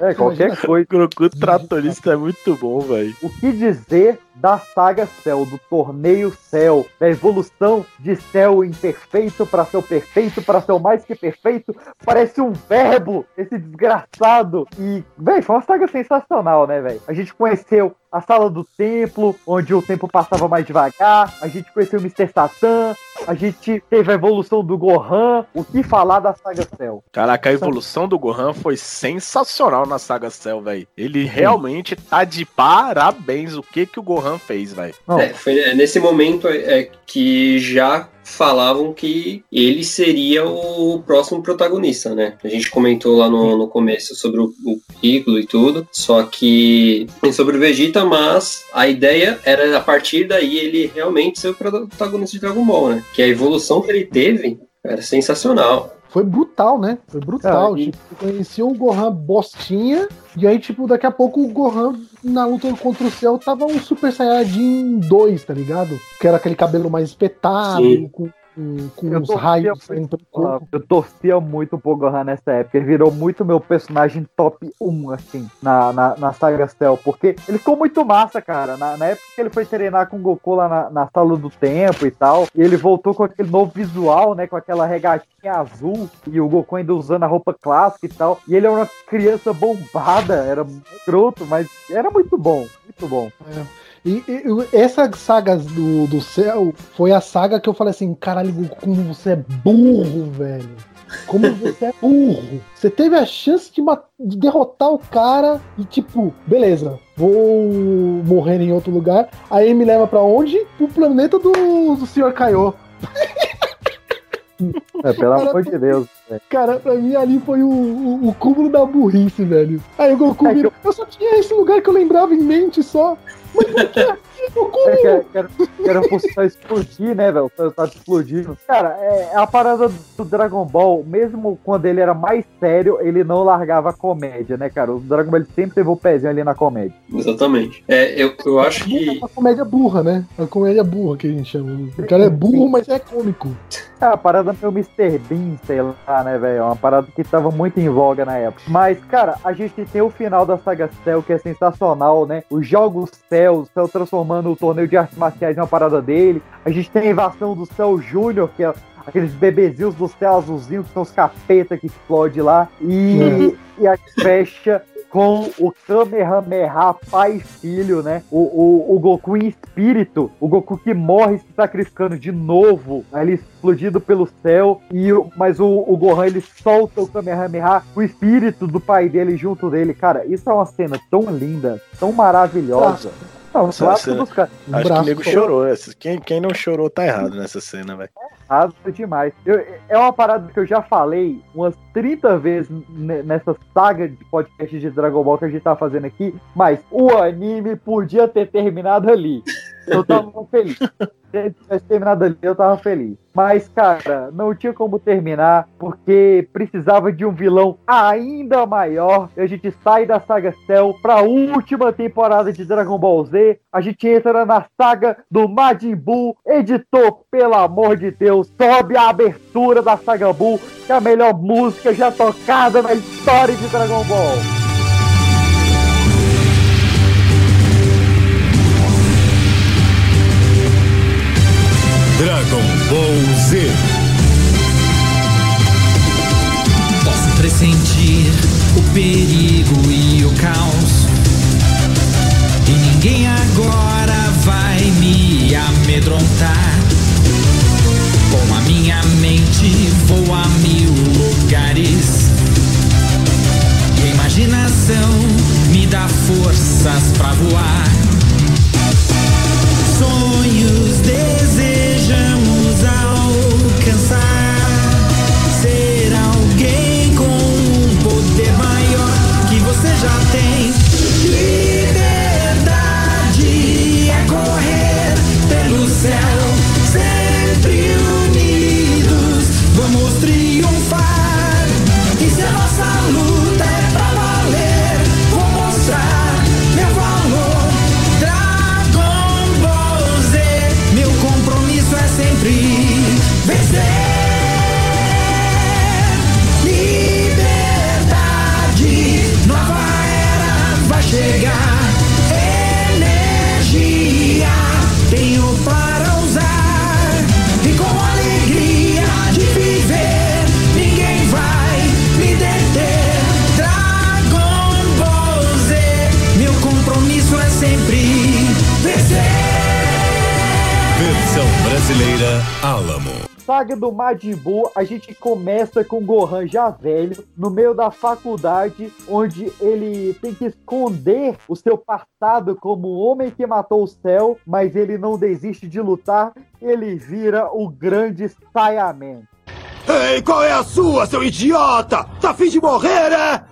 É, qualquer coisa. O Goku tratorista é muito bom, velho. O que dizer da saga Cell, do torneio Cell, da evolução de Cell imperfeito para Cell perfeito, para Cell mais que perfeito? Parece um verbo, esse desgraçado. E, velho, foi uma saga sensacional, né, velho? A gente conheceu a sala do templo, onde o tempo passava mais devagar. A gente conheceu o Mr. Satan. A gente teve a evolução do Gohan. O que falar da saga Cell? Caraca, a evolução do Gohan foi sensacional na saga Cell, velho. Ele realmente tá de parabéns o que que o Gohan fez, velho. É, foi é, nesse momento é, é, que já falavam que ele seria o próximo protagonista, né? A gente comentou lá no, no começo sobre o, o Piccolo e tudo, só que sobre o Vegeta, mas a ideia era a partir daí ele realmente ser o protagonista de Dragon Ball, né? Que a evolução que ele teve era sensacional. Foi brutal, né? Foi brutal. Cara, e- Tipo, eu conhecia o Gohan bostinha, e aí, tipo, daqui a pouco o Gohan, na luta contra o céu, tava um Super Saiyajin 2, tá ligado? Que era aquele cabelo mais espetado, Sim. com, com, com Eu os torcia raios muito saindo pelo corpo. Eu torcia muito pro Gohan nessa época. Ele virou muito meu personagem top 1, assim, na, na, na saga Cell. Porque ele ficou muito massa, cara. Na, na época que ele foi treinar com o Goku lá na, na sala do tempo e tal. E ele voltou com aquele novo visual, né? Com aquela regatinha azul. E o Goku ainda usando a roupa clássica e tal. E ele era uma criança bombada. Era escroto, mas era muito bom. Muito bom. E, e- e essa saga do, do céu foi a saga que eu falei assim: caralho, como você é burro, velho. Como você é burro. Você teve a chance de, de derrotar o cara e, tipo, beleza, vou morrer em outro lugar. Aí me leva pra onde? Pro planeta do, do Sr. Kaiô. É, pelo amor de Deus. velho. Cara, pra mim ali foi o, o, o cúmulo da burrice, velho. Aí o Goku vira, eu só tinha esse lugar que eu lembrava em mente só. Mas por quê? Era, que era, céu explodir, né, velho? O céu tá explodindo. Cara, é, a parada do Dragon Ball, mesmo quando ele era mais sério, ele não largava a comédia, né, cara? O Dragon Ball ele sempre teve o pezinho ali na comédia. Exatamente. É, eu, eu acho que. A comédia burra, né? A comédia burra que a gente chama. O cara é burro, mas é cômico. É, a parada meio Mr. Bean, sei lá, né, velho? É uma parada que tava muito em voga na época. Mas, cara, a gente tem o final da saga Cell, que é sensacional, né? Os jogos Cell, o Cell transformando o torneio de artes marciais em uma parada dele. A gente tem a invasão do Cell Júnior, que é aqueles bebezinhos do céu azulzinho, que são os capeta que explode lá. E, e a fecha com o Kamehameha pai e filho, né? O, o, o Goku em espírito, o Goku que morre se sacrificando de novo, ele explodido pelo céu, e mas o, o Gohan ele solta o Kamehameha, o espírito do pai dele junto dele. Cara, isso é uma cena tão linda, tão maravilhosa. Não, clássico cena- dos caras. Acho que o nego chorou. Quem, quem não chorou tá errado nessa cena, velho. Errado demais. Eu- é uma parada que eu já falei umas 30 vezes ne- nessa saga de podcast de Dragon Ball que a gente tá fazendo aqui, mas o anime podia ter terminado ali. Eu tava feliz. Se tivesse terminado ali, eu tava feliz. Mas, cara, não tinha como terminar, porque precisava de um vilão ainda maior. E a gente sai da saga Cell pra última temporada de Dragon Ball Z. A gente entra na saga do Majin Buu. Editor, pelo amor de Deus, sobe a abertura da saga Buu, que é a melhor música já tocada na história de Dragon Ball. Dragon Ball Z. Posso pressentir o perigo e o caos. E ninguém agora vai me amedrontar. Com a minha mente vou a mil lugares. E a imaginação me dá forças pra voar. Chegar. Saga do Majin Buu, a gente começa com Gohan já velho, no meio da faculdade, onde ele tem que esconder o seu passado como o homem que matou o céu, mas ele não desiste de lutar, ele vira o grande Saiyaman. Ei, qual é a sua, seu idiota? Tá afim de morrer, é?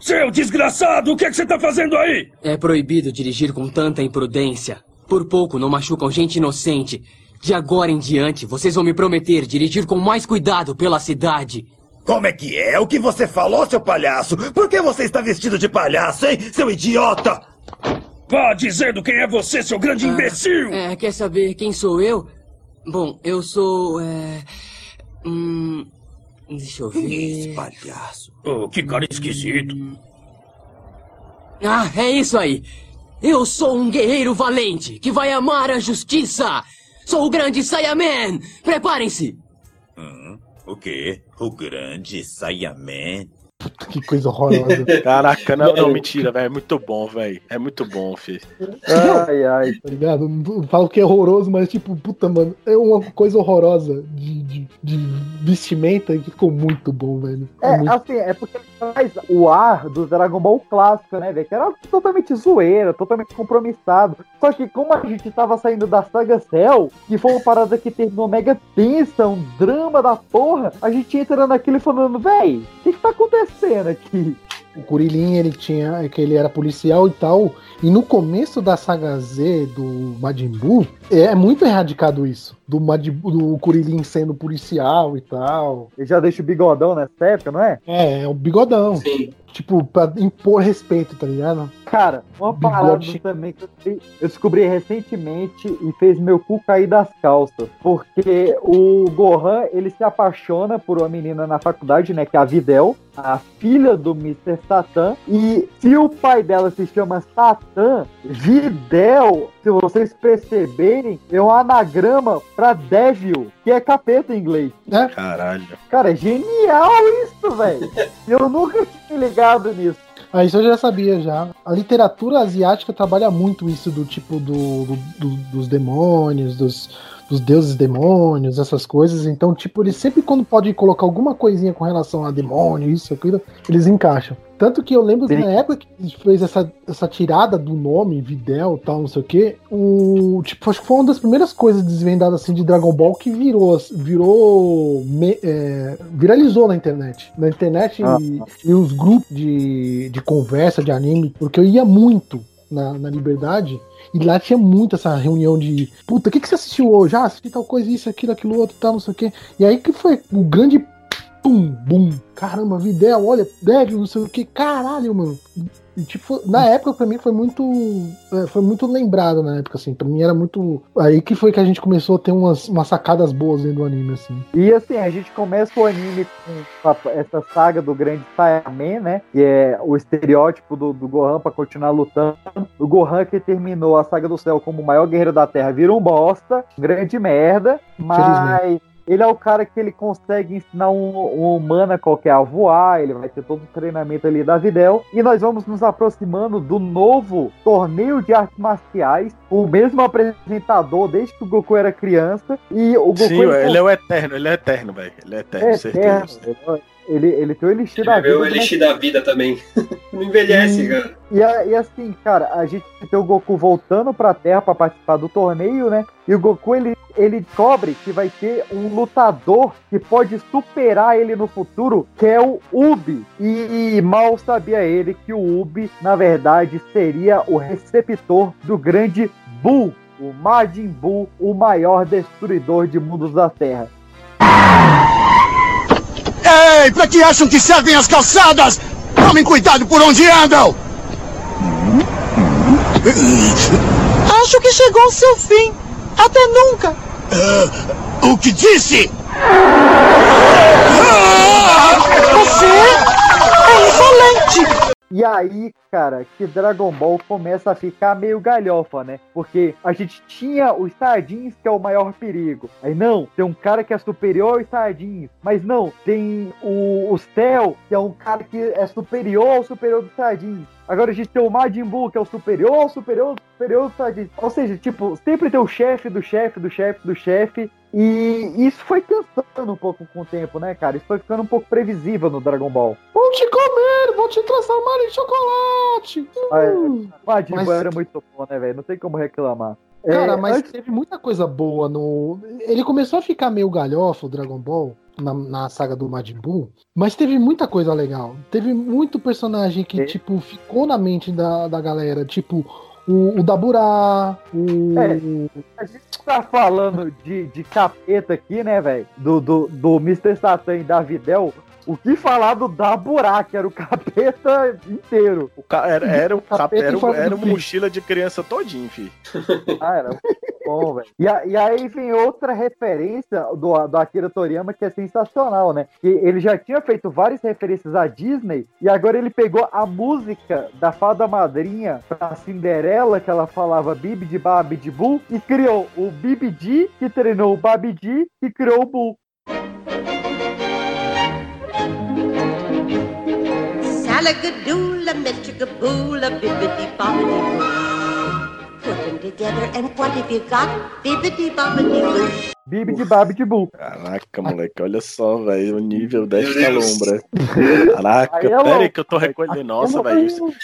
Seu desgraçado, o que, é que você tá fazendo aí? É proibido dirigir com tanta imprudência. Por pouco não machucam gente inocente. De agora em diante, vocês vão me prometer dirigir com mais cuidado pela cidade. Como é que é? O que você falou, seu palhaço? Por que você está vestido de palhaço, hein, seu idiota? Vá dizendo quem é você, seu grande imbecil! É, quer saber quem sou eu? Bom, eu sou. É. Hum. Deixa eu ver. palhaço. Oh, que cara esquisito. Ah, é isso aí. Eu sou um guerreiro valente que vai amar a justiça. Sou o grande Saiyaman. Preparem-se. Hum, o quê? O grande Saiyaman? Que coisa horrorosa. Caraca, não, não, mentira, velho. É muito bom, velho. É muito bom, filho. Ai, ai. Tá ligado? Não falo que é horroroso, mas tipo, puta, mano, é uma coisa horrorosa de, de, de vestimenta que ficou muito bom, velho. É, muito... assim, é porque ele traz o ar do Dragon Ball clássico, né, velho? Que era totalmente zoeira, totalmente compromissado. Só que como a gente tava saindo da saga Cell, que foi uma parada que terminou mega tensa, um drama da porra, a gente entra naquilo e falando, véi, o que, que tá acontecendo aqui? O Kuririn, ele tinha, é que ele era policial e tal, e no começo da saga Z do Majin Buu, é muito erradicado isso, do, Buu- do Kuririn sendo policial e tal. Ele já deixa o bigodão nessa época, não é? É, é o bigodão. Sim. Tipo, pra impor respeito, tá ligado? Cara, uma Bigode. parada também que eu descobri- eu descobri recentemente e fez meu cu cair das calças. Porque o Gohan, ele se apaixona por uma menina na faculdade, né? Que é a Videl, a filha do Mr. Satan. E se o pai dela se chama Satan, Videl, se vocês perceberem, é um anagrama pra Devil, que é capeta em inglês. É? Caralho. Cara, é genial isso, velho. Eu nunca tinha ligado nisso. Ah, isso eu já sabia já. A literatura asiática trabalha muito isso do tipo do, do- do- dos demônios, dos, dos deuses demônios, essas coisas. Então, tipo, eles sempre quando podem colocar alguma coisinha com relação a demônio, isso, aquilo, eles encaixam. Tanto que eu lembro que na época que fez essa, essa tirada do nome, Videl tal, não sei o que, o. Tipo, acho que foi uma das primeiras coisas desvendadas assim de Dragon Ball que virou. Virou. me- é, viralizou na internet. Na internet Ah. e, e os grupos de, de conversa de anime, porque eu ia muito na, na Liberdade. E lá tinha muito essa reunião de puta, o que, que você assistiu hoje? Ah, assisti tal coisa, isso, aquilo, aquilo outro, tal, não sei o quê. E aí que foi o grande pum, bum. Caramba, Videl, olha, deve, não sei o que, caralho, mano. E, tipo, na época, pra mim, foi muito. é, Foi muito lembrado na época, assim. Pra mim era muito. Aí que foi que a gente começou a ter umas, umas sacadas boas dentro do anime, assim. E assim, a gente começa o anime com essa saga do grande Saiyaman, né? Que é o estereótipo do, do Gohan pra continuar lutando. O Gohan que terminou a saga do céu como o maior guerreiro da Terra vira um bosta, grande merda, mas ele é o cara que ele consegue ensinar um, um humana qualquer a voar, ele vai ter todo o treinamento ali da Videl. E nós vamos nos aproximando do novo torneio de artes marciais, o mesmo apresentador desde que o Goku era criança. E o Goku Sim, ele ele é o eterno, ele é eterno, velho. Ele é eterno, é certeza. eterno. Ele, ele tem o Elixir da vida. o do Elixir da vida também. Não envelhece, E- cara. E, a- e assim, cara, a gente tem o Goku voltando pra Terra pra participar do torneio, né? E o Goku, ele, ele descobre que vai ter um lutador que pode superar ele no futuro, que é o Ubi. E, mal sabia ele que o Ubi, na verdade, seria o receptor do grande Buu, o Majin Buu, o maior destruidor de mundos da Terra. Ei, pra que acham que servem as calçadas? Tomem cuidado por onde andam! Acho que chegou ao seu fim. Até nunca. Ah, o que disse? Você é insolente. E aí, cara, que Dragon Ball começa a ficar meio galhofa, né? Porque a gente tinha os Saiyajins, que é o maior perigo. Aí não, tem um cara que é superior aos Saiyajins. Mas não, tem o, o Cell, que é um cara que é superior ao superior dos Saiyajins. Agora a gente tem o Majin Buu, que é o superior superior superior Saiyajins. Ou seja, tipo, sempre tem o chefe do chefe do chefe do chefe. E isso foi cansando um pouco com o tempo, né, cara? Isso foi ficando um pouco previsível no Dragon Ball. Vou te comer, vou te transformar em chocolate. Mas, Majin Mas- Buu era muito bom, né, velho? Não tem como reclamar. Cara, É, mas antes- teve muita coisa boa no. Ele começou a ficar meio galhofa, o Dragon Ball, na, na saga do Majin Buu, mas teve muita coisa legal. Teve muito personagem que, tipo, ficou na mente da, da galera. Tipo, o, o Daburá, o. É, a gente tá falando de, de capeta aqui, né, velho? Do, do, do Mr. Satan e da Videl. O que falar do Daburá, que era o capeta inteiro. O ca- era, era, o cap- Capeta era, era de uma mochila de criança todinho, fi. Ah, era bom, velho. E, e aí vem outra referência do, do Akira Toriyama que é sensacional, né? Que ele já tinha feito várias referências à Disney e agora ele pegou a música da fada madrinha pra Cinderela, que ela falava Bibi de Babi de Buu, e criou o Bibidi, que treinou o Babidi, que criou o Buu. Salagadoola, Metricaboola, bibbidi bobbidi boo. Put them together, and what have you got? Bibbidi bobbidi boo. Bibi de Babi de Buu. Caraca, moleque, olha só, velho, o nível desta lombra. Caraca, é pera aí que eu tô recolhendo. Nossa, é velho.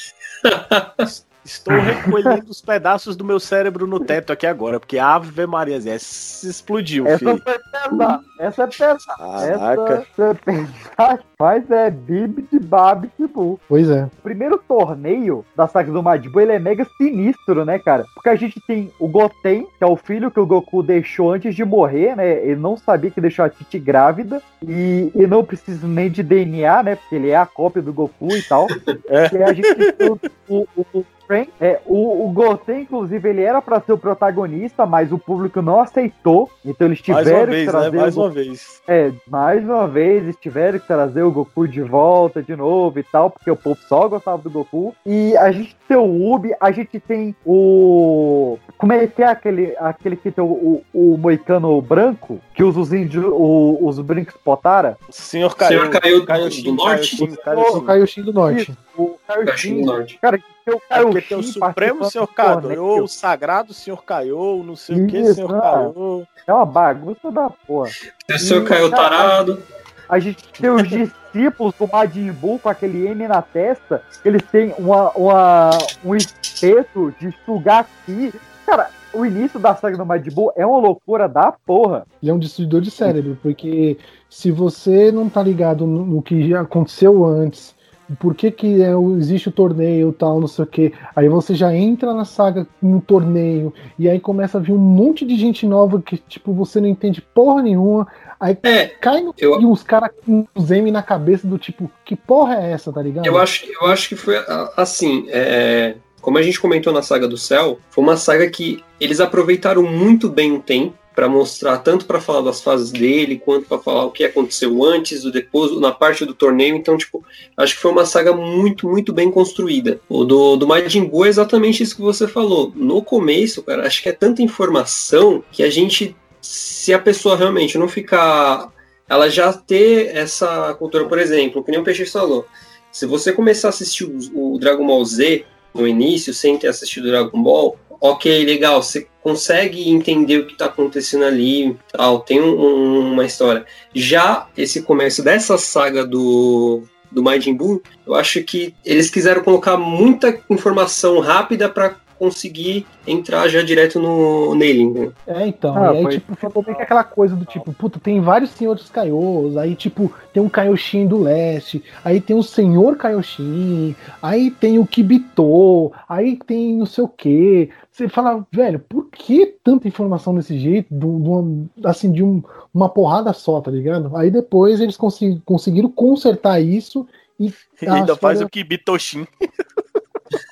Estou recolhendo os pedaços do meu cérebro no teto aqui agora, porque Ave Maria, essa explodiu, Essa filho. foi pesada. Essa é pesada. Caraca. Essa é pesada. Mas é Bibi de Babi de Buu. Pois é. O primeiro torneio da saga do Majin ele é mega sinistro, né, cara? Porque a gente tem o Goten, que é o filho que o Goku deixou antes de morrer, né? Ele não sabia que deixou a Titi grávida. E, e não precisa nem de DNA, né? Porque ele é a cópia do Goku e tal. E aí a gente tem o, o, o Frank. É, o, o Goten, inclusive, ele era pra ser o protagonista, mas o público não aceitou. Então eles Mais tiveram uma que vez, né? trazer Mais o uma vez. é, mais uma vez eles tiveram que trazer o Goku de volta de novo e tal, porque o povo só gostava do Goku. E a gente tem o Ubi, a gente tem o. Como é que é aquele, aquele que tem o, o, o moicano branco, que usa os índios, o- os brincos potara? Senhor Senhor Caio Kaioshin, do Norte? O Kaioshin. Kaioshin do Norte. O Kaioshin do Norte. Que o o Kaioshin Supremo participando Senhor do Kaiô, torneio. o Sagrado Senhor Kaiô, não sei o que, Isso, Senhor ah. Kaiô. É uma bagunça da porra. Tem o Senhor Caio cara, tarado. A gente tem os discípulos do Majin Buu com aquele M na testa. Eles têm uma, uma, um espeto de sugar aqui. Cara, o início da saga do Majin Buu é uma loucura da porra. Ele é um destruidor de cérebro, porque se você não tá ligado no, no que já aconteceu antes, por que, que é, existe o torneio e tal, não sei o que, aí você já entra na saga no torneio, e aí começa a vir um monte de gente nova que, tipo, você não entende porra nenhuma, aí cai no e os caras com os M na cabeça do tipo, que porra é essa, tá ligado? Eu acho, que- eu acho que foi assim. é, como a gente comentou na saga do céu, foi uma saga que eles aproveitaram muito bem o tempo para mostrar tanto para falar das fases dele quanto para falar o que aconteceu antes, o depois, na parte do torneio. Então, tipo, acho que foi uma saga muito, muito bem construída. O do, do Majin Buu é exatamente isso que você falou. No começo, cara, acho que é tanta informação que a gente, se a pessoa realmente não ficar ela já ter essa cultura, por exemplo, que nem o Peixe falou. Se você começar a assistir o, o Dragon Ball Z no início, sem ter assistido Dragon Ball, ok, legal, você consegue entender o que tá acontecendo ali, tal, tem um- um- uma história. Já esse começo dessa saga do do Majin Buu, eu acho que eles quiseram colocar muita informação rápida pra conseguir entrar já direto no nele. né? É, então. Ah, e aí, foi- tipo, ficou meio que aquela coisa do tipo, puta, tem vários senhores Kaiôs, aí, tipo, tem um Kaioshin do leste, aí tem o senhor Kaioshin, aí tem o Kibito, aí tem não sei o quê. Você fala, velho, por que tanta informação desse jeito, do, do- assim, de um- uma porrada só, tá ligado? Aí depois eles conseguiram consertar isso e. Ainda faz o Kibitoshin.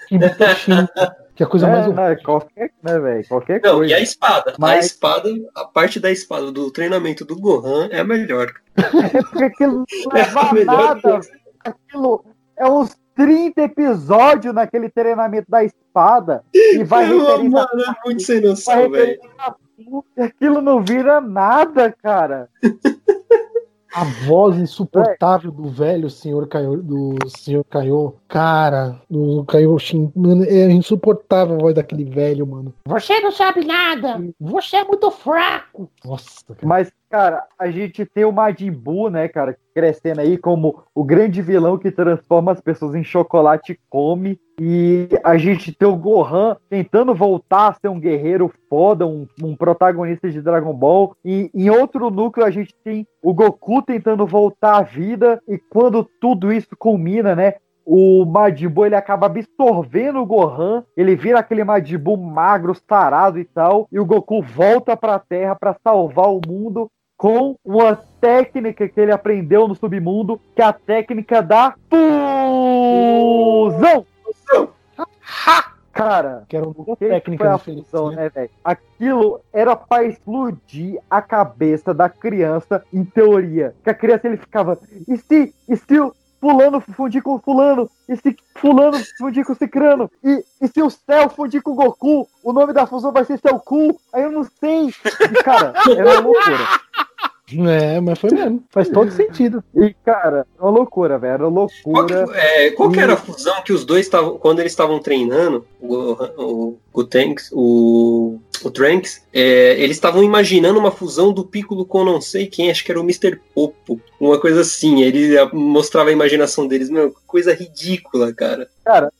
Kibitoshin, que é a coisa é, mais né, qualquer, né, velho? Qualquer Não, coisa. e a espada? A Mas- espada, a parte da espada do treinamento do Gohan é a melhor. É porque aquilo não leva a a melhor nada. coisa. Aquilo é uns 30 episódios naquele treinamento da espada. E vai Mano, referência. é muito sem noção, velho. a e Aquilo não vira nada, cara. A voz insuportável do velho senhor Caio, do senhor Caio, cara, do Kaioshin, mano, é insuportável a voz daquele velho, mano. Você não sabe nada. Você é muito fraco. Nossa, cara. Mas, cara, a gente tem o Majin Buu, né, cara, crescendo aí como o grande vilão que transforma as pessoas em chocolate e come. E a gente tem o Gohan tentando voltar a ser um guerreiro foda, um, um protagonista de Dragon Ball. E em outro núcleo a gente tem o Goku tentando voltar à vida. E quando tudo isso culmina, né? O Majin Buu ele acaba absorvendo o Gohan, ele vira aquele Majin Buu magro, sarado e tal, e o Goku volta pra Terra pra salvar o mundo com uma técnica que ele aprendeu no submundo, que é a técnica da fusão. Ha! Cara, Que era uma técnica foi a fusão, né? né, velho? Aquilo era pra explodir a cabeça da criança, em teoria. Que a criança ele ficava, e se, e se o fulano fundir com fulano, e se fulano fundir com cicrano, e, e se o céu fundir com o Goku, o nome da fusão vai ser Céu Cu, aí eu não sei. E, cara, era uma loucura. É, mas foi mesmo. Faz todo sentido. E, cara, é uma loucura, velho. Era uma Qual que, loucura. é, qual que era a fusão que os dois estavam. Quando eles estavam treinando, o, o, o Trunks, o, o Trunks, é, eles estavam imaginando uma fusão do Piccolo com não sei quem, acho que era o Mr. Popo. Uma coisa assim. Ele mostrava a imaginação deles. Meu, coisa ridícula, cara. Cara,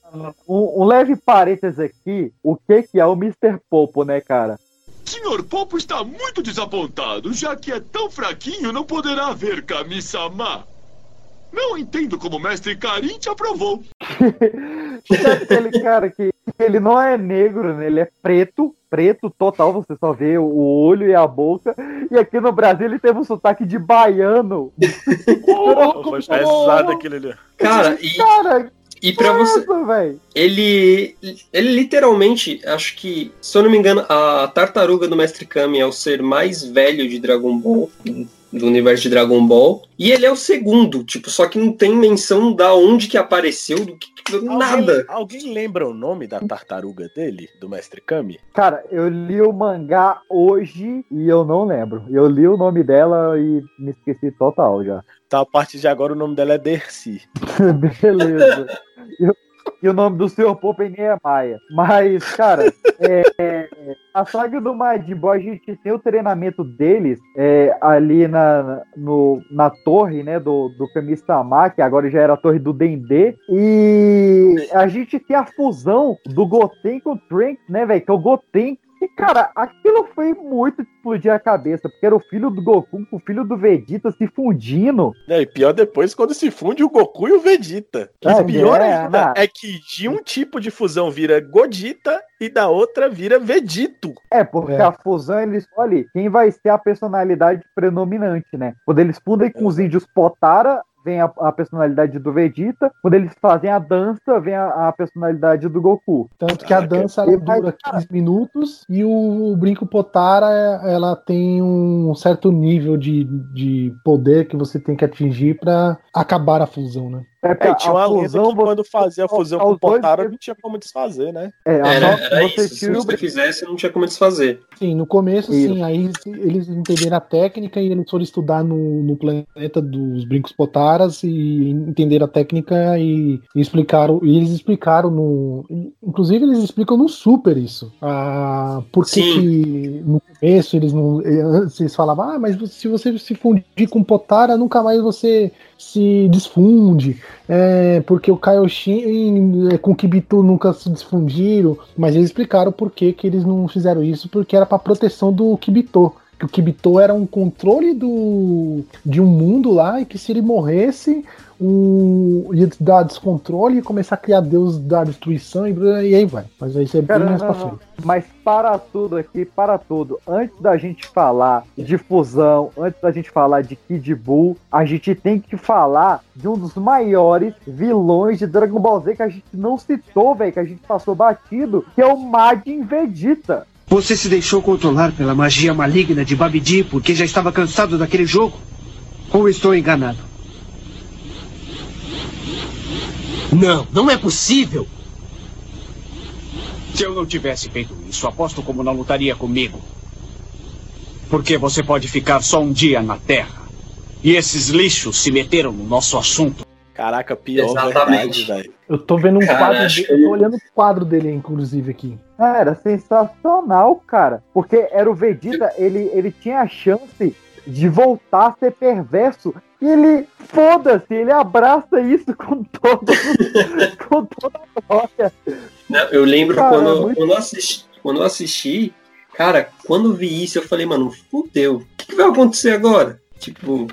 um, um leve parênteses aqui, o que que é o Mr. Popo, né, cara? Senhor Popo está muito desapontado, já que é tão fraquinho, não poderá ver Kami-sama. Não entendo como o mestre Karin te aprovou. Sabe aquele cara que ele não é negro, né? Ele é preto, preto total, você só vê o olho e a boca. E aqui no Brasil ele teve um sotaque de baiano. Foi pesado aquele ali. Cara, e, Cara, e pra você. velho. Ele, ele literalmente, acho que, se eu não me engano, a tartaruga do Mestre Kami é o ser mais velho de Dragon Ball, do universo de Dragon Ball, e ele é o segundo, tipo, só que não tem menção da onde que apareceu, do que nada. Alguém, alguém lembra o nome da tartaruga dele, do Mestre Kami? Cara, eu li o mangá hoje e eu não lembro. Eu li o nome dela e me esqueci total já. Tá, a partir de agora o nome dela é Dercy. Beleza. E, o- e o nome do Sr. Pope nem é Maia. Mas, cara, é, é, a saga do Majin Buu, a gente tem o treinamento deles é, ali na, no, na torre, né, do, do Kami-sama, que agora já era a torre do Dendê. E a gente tem a fusão do Goten com o Trunks, né, velho, que é o Goten e, cara, aquilo foi muito de explodir a cabeça, porque era o filho do Goku com o filho do Vegeta se fundindo. É, e pior depois quando se funde o Goku e o Vegeta. É, o pior é, ainda não. é que de um tipo de fusão vira Godita e da outra vira Vegito. É, porque É. a fusão eles escolhem quem vai ser a personalidade predominante, né? Quando eles fundem com os índios Potara, vem a, a personalidade do Vegeta. Quando eles fazem a dança, vem a, a personalidade do Goku. Tanto que a dança ela dura 15 minutos e o, brinco Potara ela tem um certo nível de, de poder que você tem que atingir pra acabar a fusão, né? É, É, tinha uma lenda fusão, que quando fazia a fusão com o dois Potara não tinha como desfazer, né? É, Era, só- era você isso. Se tira o você fizesse, não tinha como desfazer. Sim, no começo, Isso. sim. Aí eles entenderam a técnica e eles foram estudar no, no planeta dos brincos potaras e entenderam a técnica e, e explicaram. E eles explicaram no. Inclusive, eles explicam no Super isso. Ah, por que, no começo eles não. eh, eles falavam, ah, mas se você se fundir com potara, nunca mais você se desfunde. É, porque o Kaioshin eh, com o Kibito nunca se desfundiram, mas eles explicaram por que, que eles não fizeram isso, porque era para proteção do Kibito. Que o Kibito era um controle do, de um mundo lá e que se ele morresse, o, ia dar descontrole e começar a criar Deus da destruição e, e aí vai. Mas aí isso é bem Cara, mais não, pra frente. Mas para tudo aqui, para tudo. Antes da gente falar de fusão, antes da gente falar de Kid Buu, a gente tem que falar de um dos maiores vilões de Dragon Ball Z que a gente não citou, velho, que a gente passou batido, que é o Majin Vegeta. Você se deixou controlar pela magia maligna de Babidi porque já estava cansado daquele jogo? Ou estou enganado? Não, não é possível. Se eu não tivesse feito isso, aposto como não lutaria comigo. Porque você pode ficar só um dia na Terra. E esses lixos se meteram no nosso assunto. Caraca, pior Exatamente. verdade, velho. Eu tô vendo um Cara, quadro dele, que eu tô olhando o quadro dele, inclusive, aqui. Ah, era sensacional, cara. Porque era o Vegeta, ele, ele tinha a chance de voltar a ser perverso. E ele, foda-se, ele abraça isso com todo, com toda a glória. Não, eu lembro Cara, quando, muito- quando, eu assisti, quando eu assisti, cara, quando eu vi isso, eu falei, mano, fudeu. O que, que vai acontecer agora? Tipo,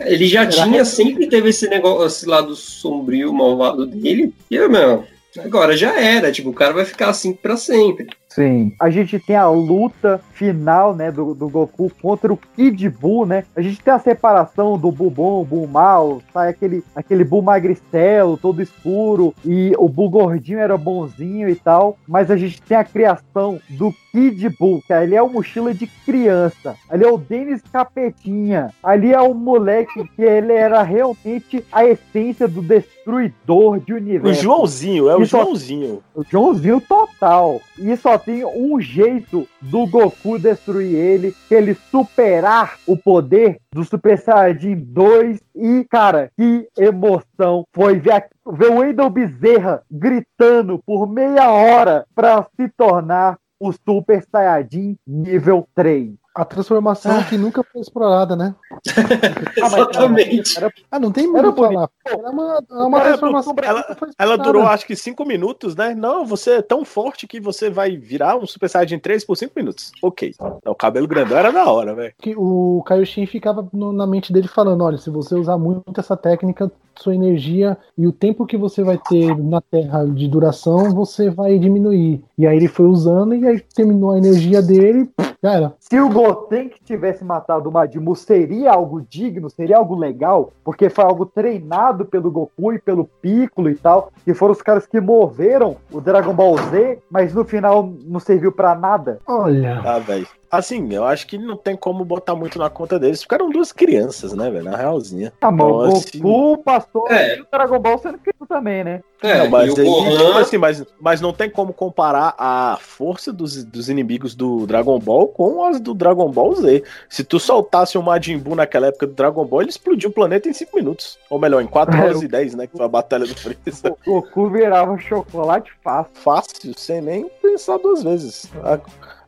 ele já tinha, sempre teve esse negócio, esse lado sombrio, malvado dele. E, meu, agora já era. Tipo, o cara vai ficar assim pra sempre. Sim. A gente tem a luta final, né, do, do Goku contra o Kid Buu, né? A gente tem a separação do Buu bom, Buu mal, sai aquele, aquele Buu magricelo, todo escuro, e o Buu gordinho era bonzinho e tal, mas a gente tem a criação do Kid Buu, que ali é o mochila de criança, ali é o Denis Capetinha, ali é o moleque que ele era realmente a essência do destruidor de O universo. Joãozinho, é o Joãozinho. O Joãozinho total. E só tem um jeito do Goku destruir ele, ele superar o poder do Super Saiyajin 2. E, cara, que emoção foi ver, a- ver o Wendel Bezerra gritando por meia hora pra se tornar o Super Saiyajin nível 3. A transformação que nunca foi explorada, né? Exatamente. Era, Ah, não tem muito falar. Era uma, era uma transformação ela, ela durou acho que 5 minutos, né? Não, você é tão forte que você vai virar um Super Saiyajin 3 por 5 minutos. Ok. O cabelo grandão era da hora, velho. o Kaioshin ficava no- na mente dele falando, olha, se você usar muito essa técnica, sua energia e o tempo que você vai ter na Terra de duração, você vai diminuir. E aí ele foi usando e aí terminou a energia dele, já era. Se o Goten que tivesse matado o Majin Buu seria algo digno, seria algo legal, porque foi algo treinado pelo Goku e pelo Piccolo e tal, que foram os caras que moveram o Dragon Ball Z, mas no final não serviu pra nada. Olha. Ah, velho. Assim, eu acho que não tem como botar muito na conta deles. Ficaram duas crianças, né, velho? Na realzinha. Mas o Então, assim, Goku passou É. o Dragon Ball sendo criança também, né? É, não, mas, e o aí, Gohan- tipo assim, mas, mas não tem como comparar a força dos, dos inimigos do Dragon Ball com as do Dragon Ball Z. Se tu soltasse o Majin Buu naquela época do Dragon Ball, ele explodiu o planeta em 5 minutos. Ou melhor, em 4 É, horas o- e 10, né? Que foi a batalha do Freeza. O Goku virava chocolate fácil. Fácil, sem nem pensar duas vezes. A,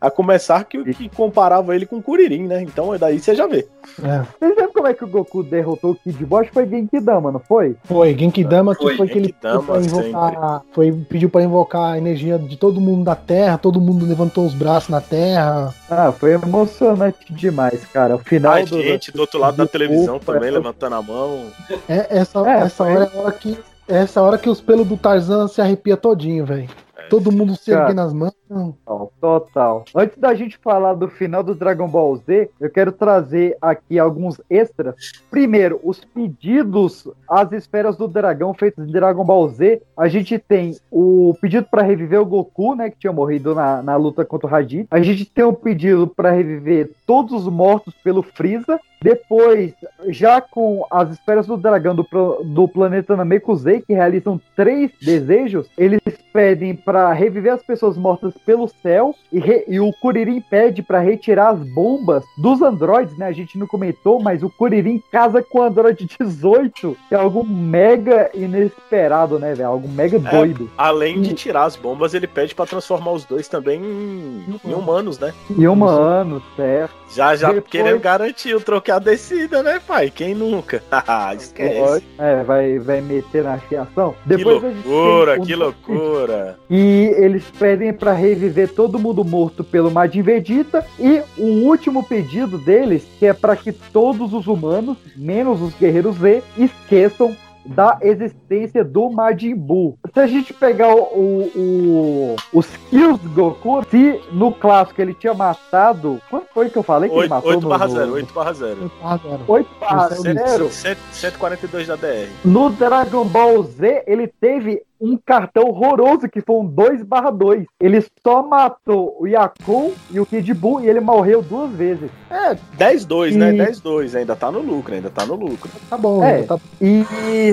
a começar que, que comparava ele com o Kuririn, né? Então daí você já vê. É. Vocês lembram como é que o Goku derrotou o Kid que foi Genkidama, não foi? Foi, Genkidama que Foi, foi que ele pediu pra invocar, foi, pediu pra invocar a energia de todo mundo da Terra, todo mundo levantou os braços na Terra. Ah, foi emocionante demais, cara. O final A do. gente do outro lado da televisão também, essa- levantando a mão. É, essa, É, essa foi. hora é a hora que. Essa hora que os pelos do Tarzan se arrepia todinho, velho. Todo mundo se Cara. erguendo nas mãos, Total, total. Antes da gente falar do final do Dragon Ball Z, eu quero trazer aqui alguns extras. Primeiro, os pedidos às esferas do dragão feitos em Dragon Ball Z. A gente tem o pedido para reviver o Goku, né, que tinha morrido na, na luta contra o Raditz. A gente tem o pedido para reviver todos os mortos pelo Freeza. Depois, já com as esferas do dragão do, do planeta Namekusei, que realizam três desejos, eles pedem para reviver as pessoas mortas pelo céu e, re- e o Kuririn pede para retirar as bombas dos androides, né? A gente não comentou, mas o Kuririn casa com o Android 18, que é algo mega inesperado, né, velho? Algo mega doido. Além de tirar as bombas, ele pede pra transformar os dois também em, em humanos, né? E um ano, certo? Já, já Depois- querendo garantir o trocar a descida, né, pai? Quem nunca? Haha, Esquece. É, vai, vai meter na fiação. Que Depois a gente tem loucura, o- que loucura. E eles pedem para reviver todo mundo morto pelo Majin Vegeta. E o último pedido deles, que é para que todos os humanos, menos os guerreiros Z, esqueçam da existência do Majin Buu. Se a gente pegar o, o- o- os kills do Goku, se no clássico ele tinha matado. Quanto foi que eu falei que ele 8, matou? 8 no- barra no- 0, 8 barra 0. Ah, zero. 8 barra 0. 142 da DR. No Dragon Ball Z, ele teve um cartão horroroso que foi um 2 barra 2. Ele só matou o Yakun e o Kid Buu e ele morreu duas vezes. É, 10-2, né? E- 10-2, ainda tá no lucro, ainda tá no lucro. Tá bom, É, tá e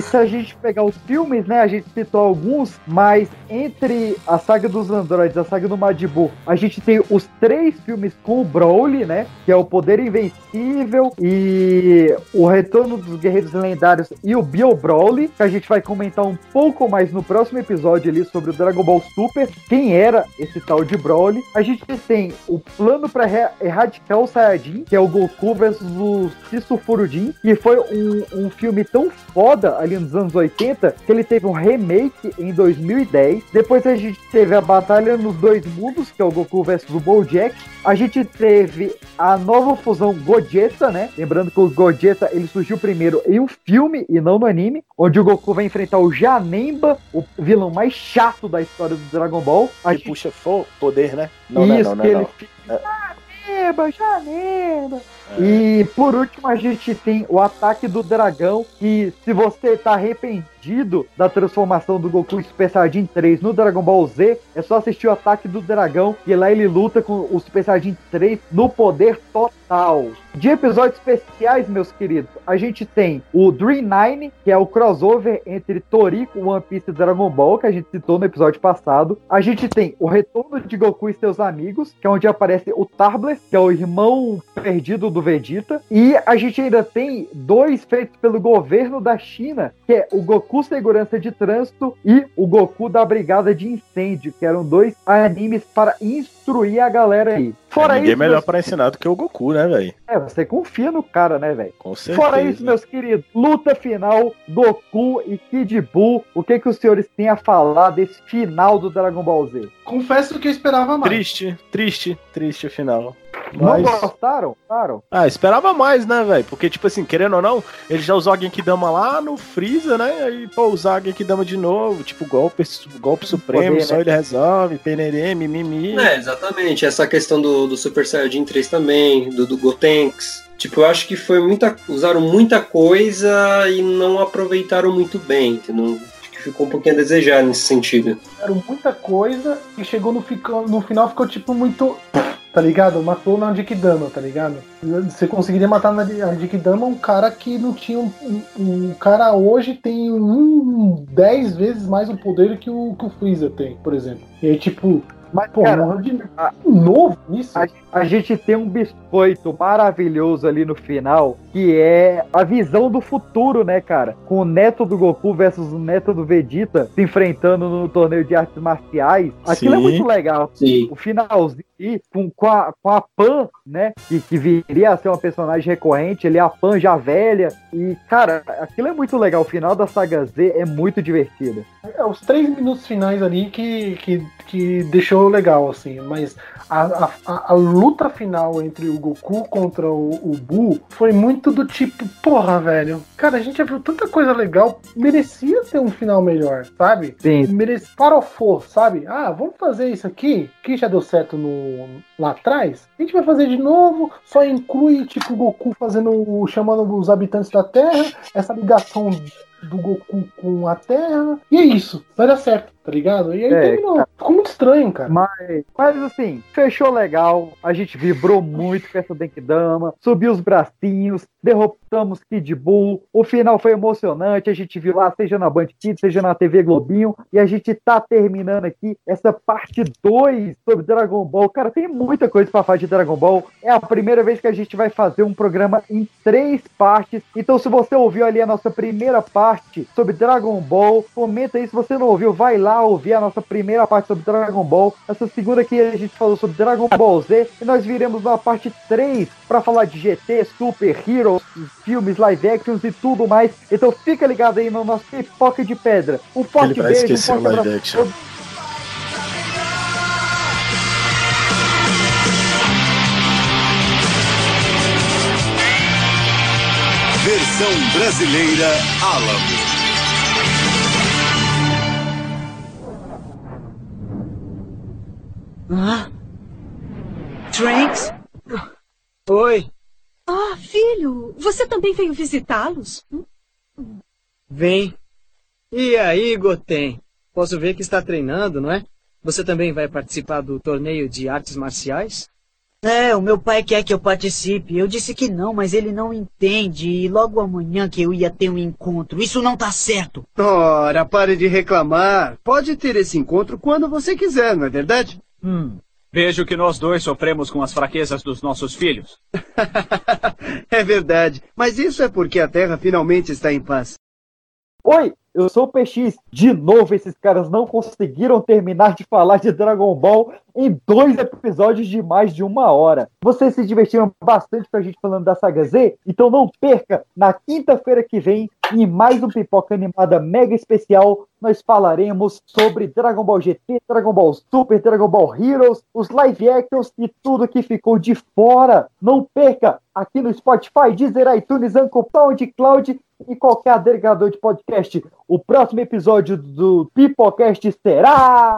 se a gente pegar os filmes, né, a gente citou alguns, mas entre a saga dos androides, a saga do Majin Buu, a gente tem os três filmes com o Broly, né, que é o Poder Invencível e o Retorno dos Guerreiros Lendários e o Bio Broly, que a gente vai comentar um pouco mais no próximo episódio ali sobre o Dragon Ball Super, quem era esse tal de Broly. A gente tem o plano para erradicar o Saiyajin, que é o Goku versus o Sisu Furudin, que foi um, um filme tão foda ali nos anos 80 que ele teve um remake em 2010. Depois a gente teve a Batalha nos Dois Mundos, que é o Goku versus o Bojack. A gente teve a nova fusão Gogeta, né? Lembrando que o Gogeta ele surgiu primeiro em um filme e não no anime, onde o Goku vai enfrentar o Janemba, o vilão mais chato da história do Dragon Ball. A Que puxa fo- poder, né? Não, não, Isso, não, não, que não. ele fica. Janeba, Janeba. E por último, a gente tem o ataque do dragão. Que se você tá arrependido da transformação do Goku Super Saiyajin 3 no Dragon Ball Z, é só assistir o ataque do dragão. E lá ele luta com o Super Saiyajin 3 no poder total. De episódios especiais, meus queridos, a gente tem o Dream Nine, que é o crossover entre Toriko, One Piece e Dragon Ball, que a gente citou no episódio passado. A gente tem o Retorno de Goku e seus amigos, que é onde aparece o Tarbler, que é o irmão perdido do Vegeta. E a gente ainda tem dois feitos pelo governo da China, que é o Goku Segurança de Trânsito e o Goku da Brigada de Incêndio, que eram dois animes para instruir a galera aí. Fora Ninguém é isso, melhor meus- pra ensinar do que o Goku, né, velho? é, você confia no cara, né, velho? Com certeza. Fora isso, meus queridos, luta final, Goku e Kid Buu. O que que os senhores têm a falar desse final do Dragon Ball Z? Confesso que eu esperava mais. Triste, triste, triste o final. Não Mas... gostaram? Gostaram? Ah, esperava mais, né, velho? Porque, tipo assim, querendo ou não, ele já usou a Genkidama lá no Freeza, né? Aí, pô, usar a Genkidama de novo, tipo, golpe, golpe supremo, Poder, só né? ele resolve, penerê, mimimi. É, exatamente. Essa questão do, do Super Saiyajin 3 também, do, do Gotenks. Tipo, eu acho que foi muita. Usaram muita coisa e não aproveitaram muito bem, entendeu? Ficou um pouquinho a desejar nesse sentido. Era muita coisa e chegou no, fica- no final ficou tipo muito. Tá ligado? Matou na Dikidama, tá ligado? Você conseguiria matar na Dikidama um cara que não tinha um. um- Um cara hoje tem um 10 vezes mais o poder que o, que o Freeza tem, por exemplo. E aí, tipo. Mas, pô, cara, morreu de novo isso? A, a gente tem um biscoito maravilhoso ali no final, que é a visão do futuro, né, cara? Com o neto do Goku versus o neto do Vegeta se enfrentando no torneio de artes marciais. Aquilo é Sim. muito legal. Sim. O finalzinho e com, com, a, com a Pan, né? Que, que viria a ser uma personagem recorrente, ele é a Pan já velha. E, cara, aquilo é muito legal. O final da saga Z é muito divertido. É, os três minutos finais ali que, que, que deixou legal, assim, mas a, a, a, luta final entre o Goku contra o, o Buu foi muito do tipo, porra, velho, cara, a gente já viu tanta coisa legal, merecia ter um final melhor, sabe? Sim. Merecia, parofou, sabe? Ah, vamos fazer isso aqui, que já deu certo no, lá atrás, a gente vai fazer de novo, só inclui, tipo, o Goku fazendo, chamando os habitantes da Terra, essa ligação do Goku com a Terra, e é isso, vai dar certo tá ligado? E aí é, terminou. Cara. Ficou muito estranho, cara. Mas, mas assim, fechou legal. A gente vibrou muito com essa Denkidama, subiu os bracinhos, derrotamos Kid Bull. O final foi emocionante. A gente viu lá, seja na Band Kids, seja na TV Globinho. E a gente tá terminando aqui essa parte 2 sobre Dragon Ball. Cara, tem muita coisa pra falar de Dragon Ball. É a primeira vez que a gente vai fazer um programa em três partes. Então, se você ouviu ali a nossa primeira parte sobre Dragon Ball, comenta aí. Se você não ouviu, vai lá ouvir a nossa primeira parte sobre Dragon Ball. Essa segunda aqui a gente falou sobre Dragon Ball Z. E nós viremos na parte 3 para falar de GT, Super Heroes, filmes, live actions e tudo mais. Então fica ligado aí no nosso pipoca de pedra. Um forte Ele beijo, um forte live action. Versão brasileira Alamo. Ah? Trunks? Oi. Ah, filho, você também veio visitá-los? Vem. E aí, Goten? Posso ver que está treinando, não é? Você também vai participar do torneio de artes marciais? É, o meu pai quer que eu participe. Eu disse que não, mas ele não entende. E logo amanhã que eu ia ter um encontro. Isso não tá certo. Ora, pare de reclamar. Pode ter esse encontro quando você quiser, não é verdade? Hum. Vejo que nós dois sofremos com as fraquezas dos nossos filhos. é verdade, mas isso é porque a Terra finalmente está em paz. Oi, eu sou o PX. De novo, esses caras não conseguiram terminar de falar de Dragon Ball em dois episódios de mais de uma hora. Vocês se divertiram bastante com a gente falando da saga Z? Então não perca, na quinta-feira que vem, em mais um Pipoca Animada mega especial, nós falaremos sobre Dragon Ball GT, Dragon Ball Super, Dragon Ball Heroes, os live actions e tudo que ficou de fora. Não perca, aqui no Spotify, Deezer, iTunes, Anchor, Cloud e qualquer agregador de podcast. O próximo episódio do Pipocast será.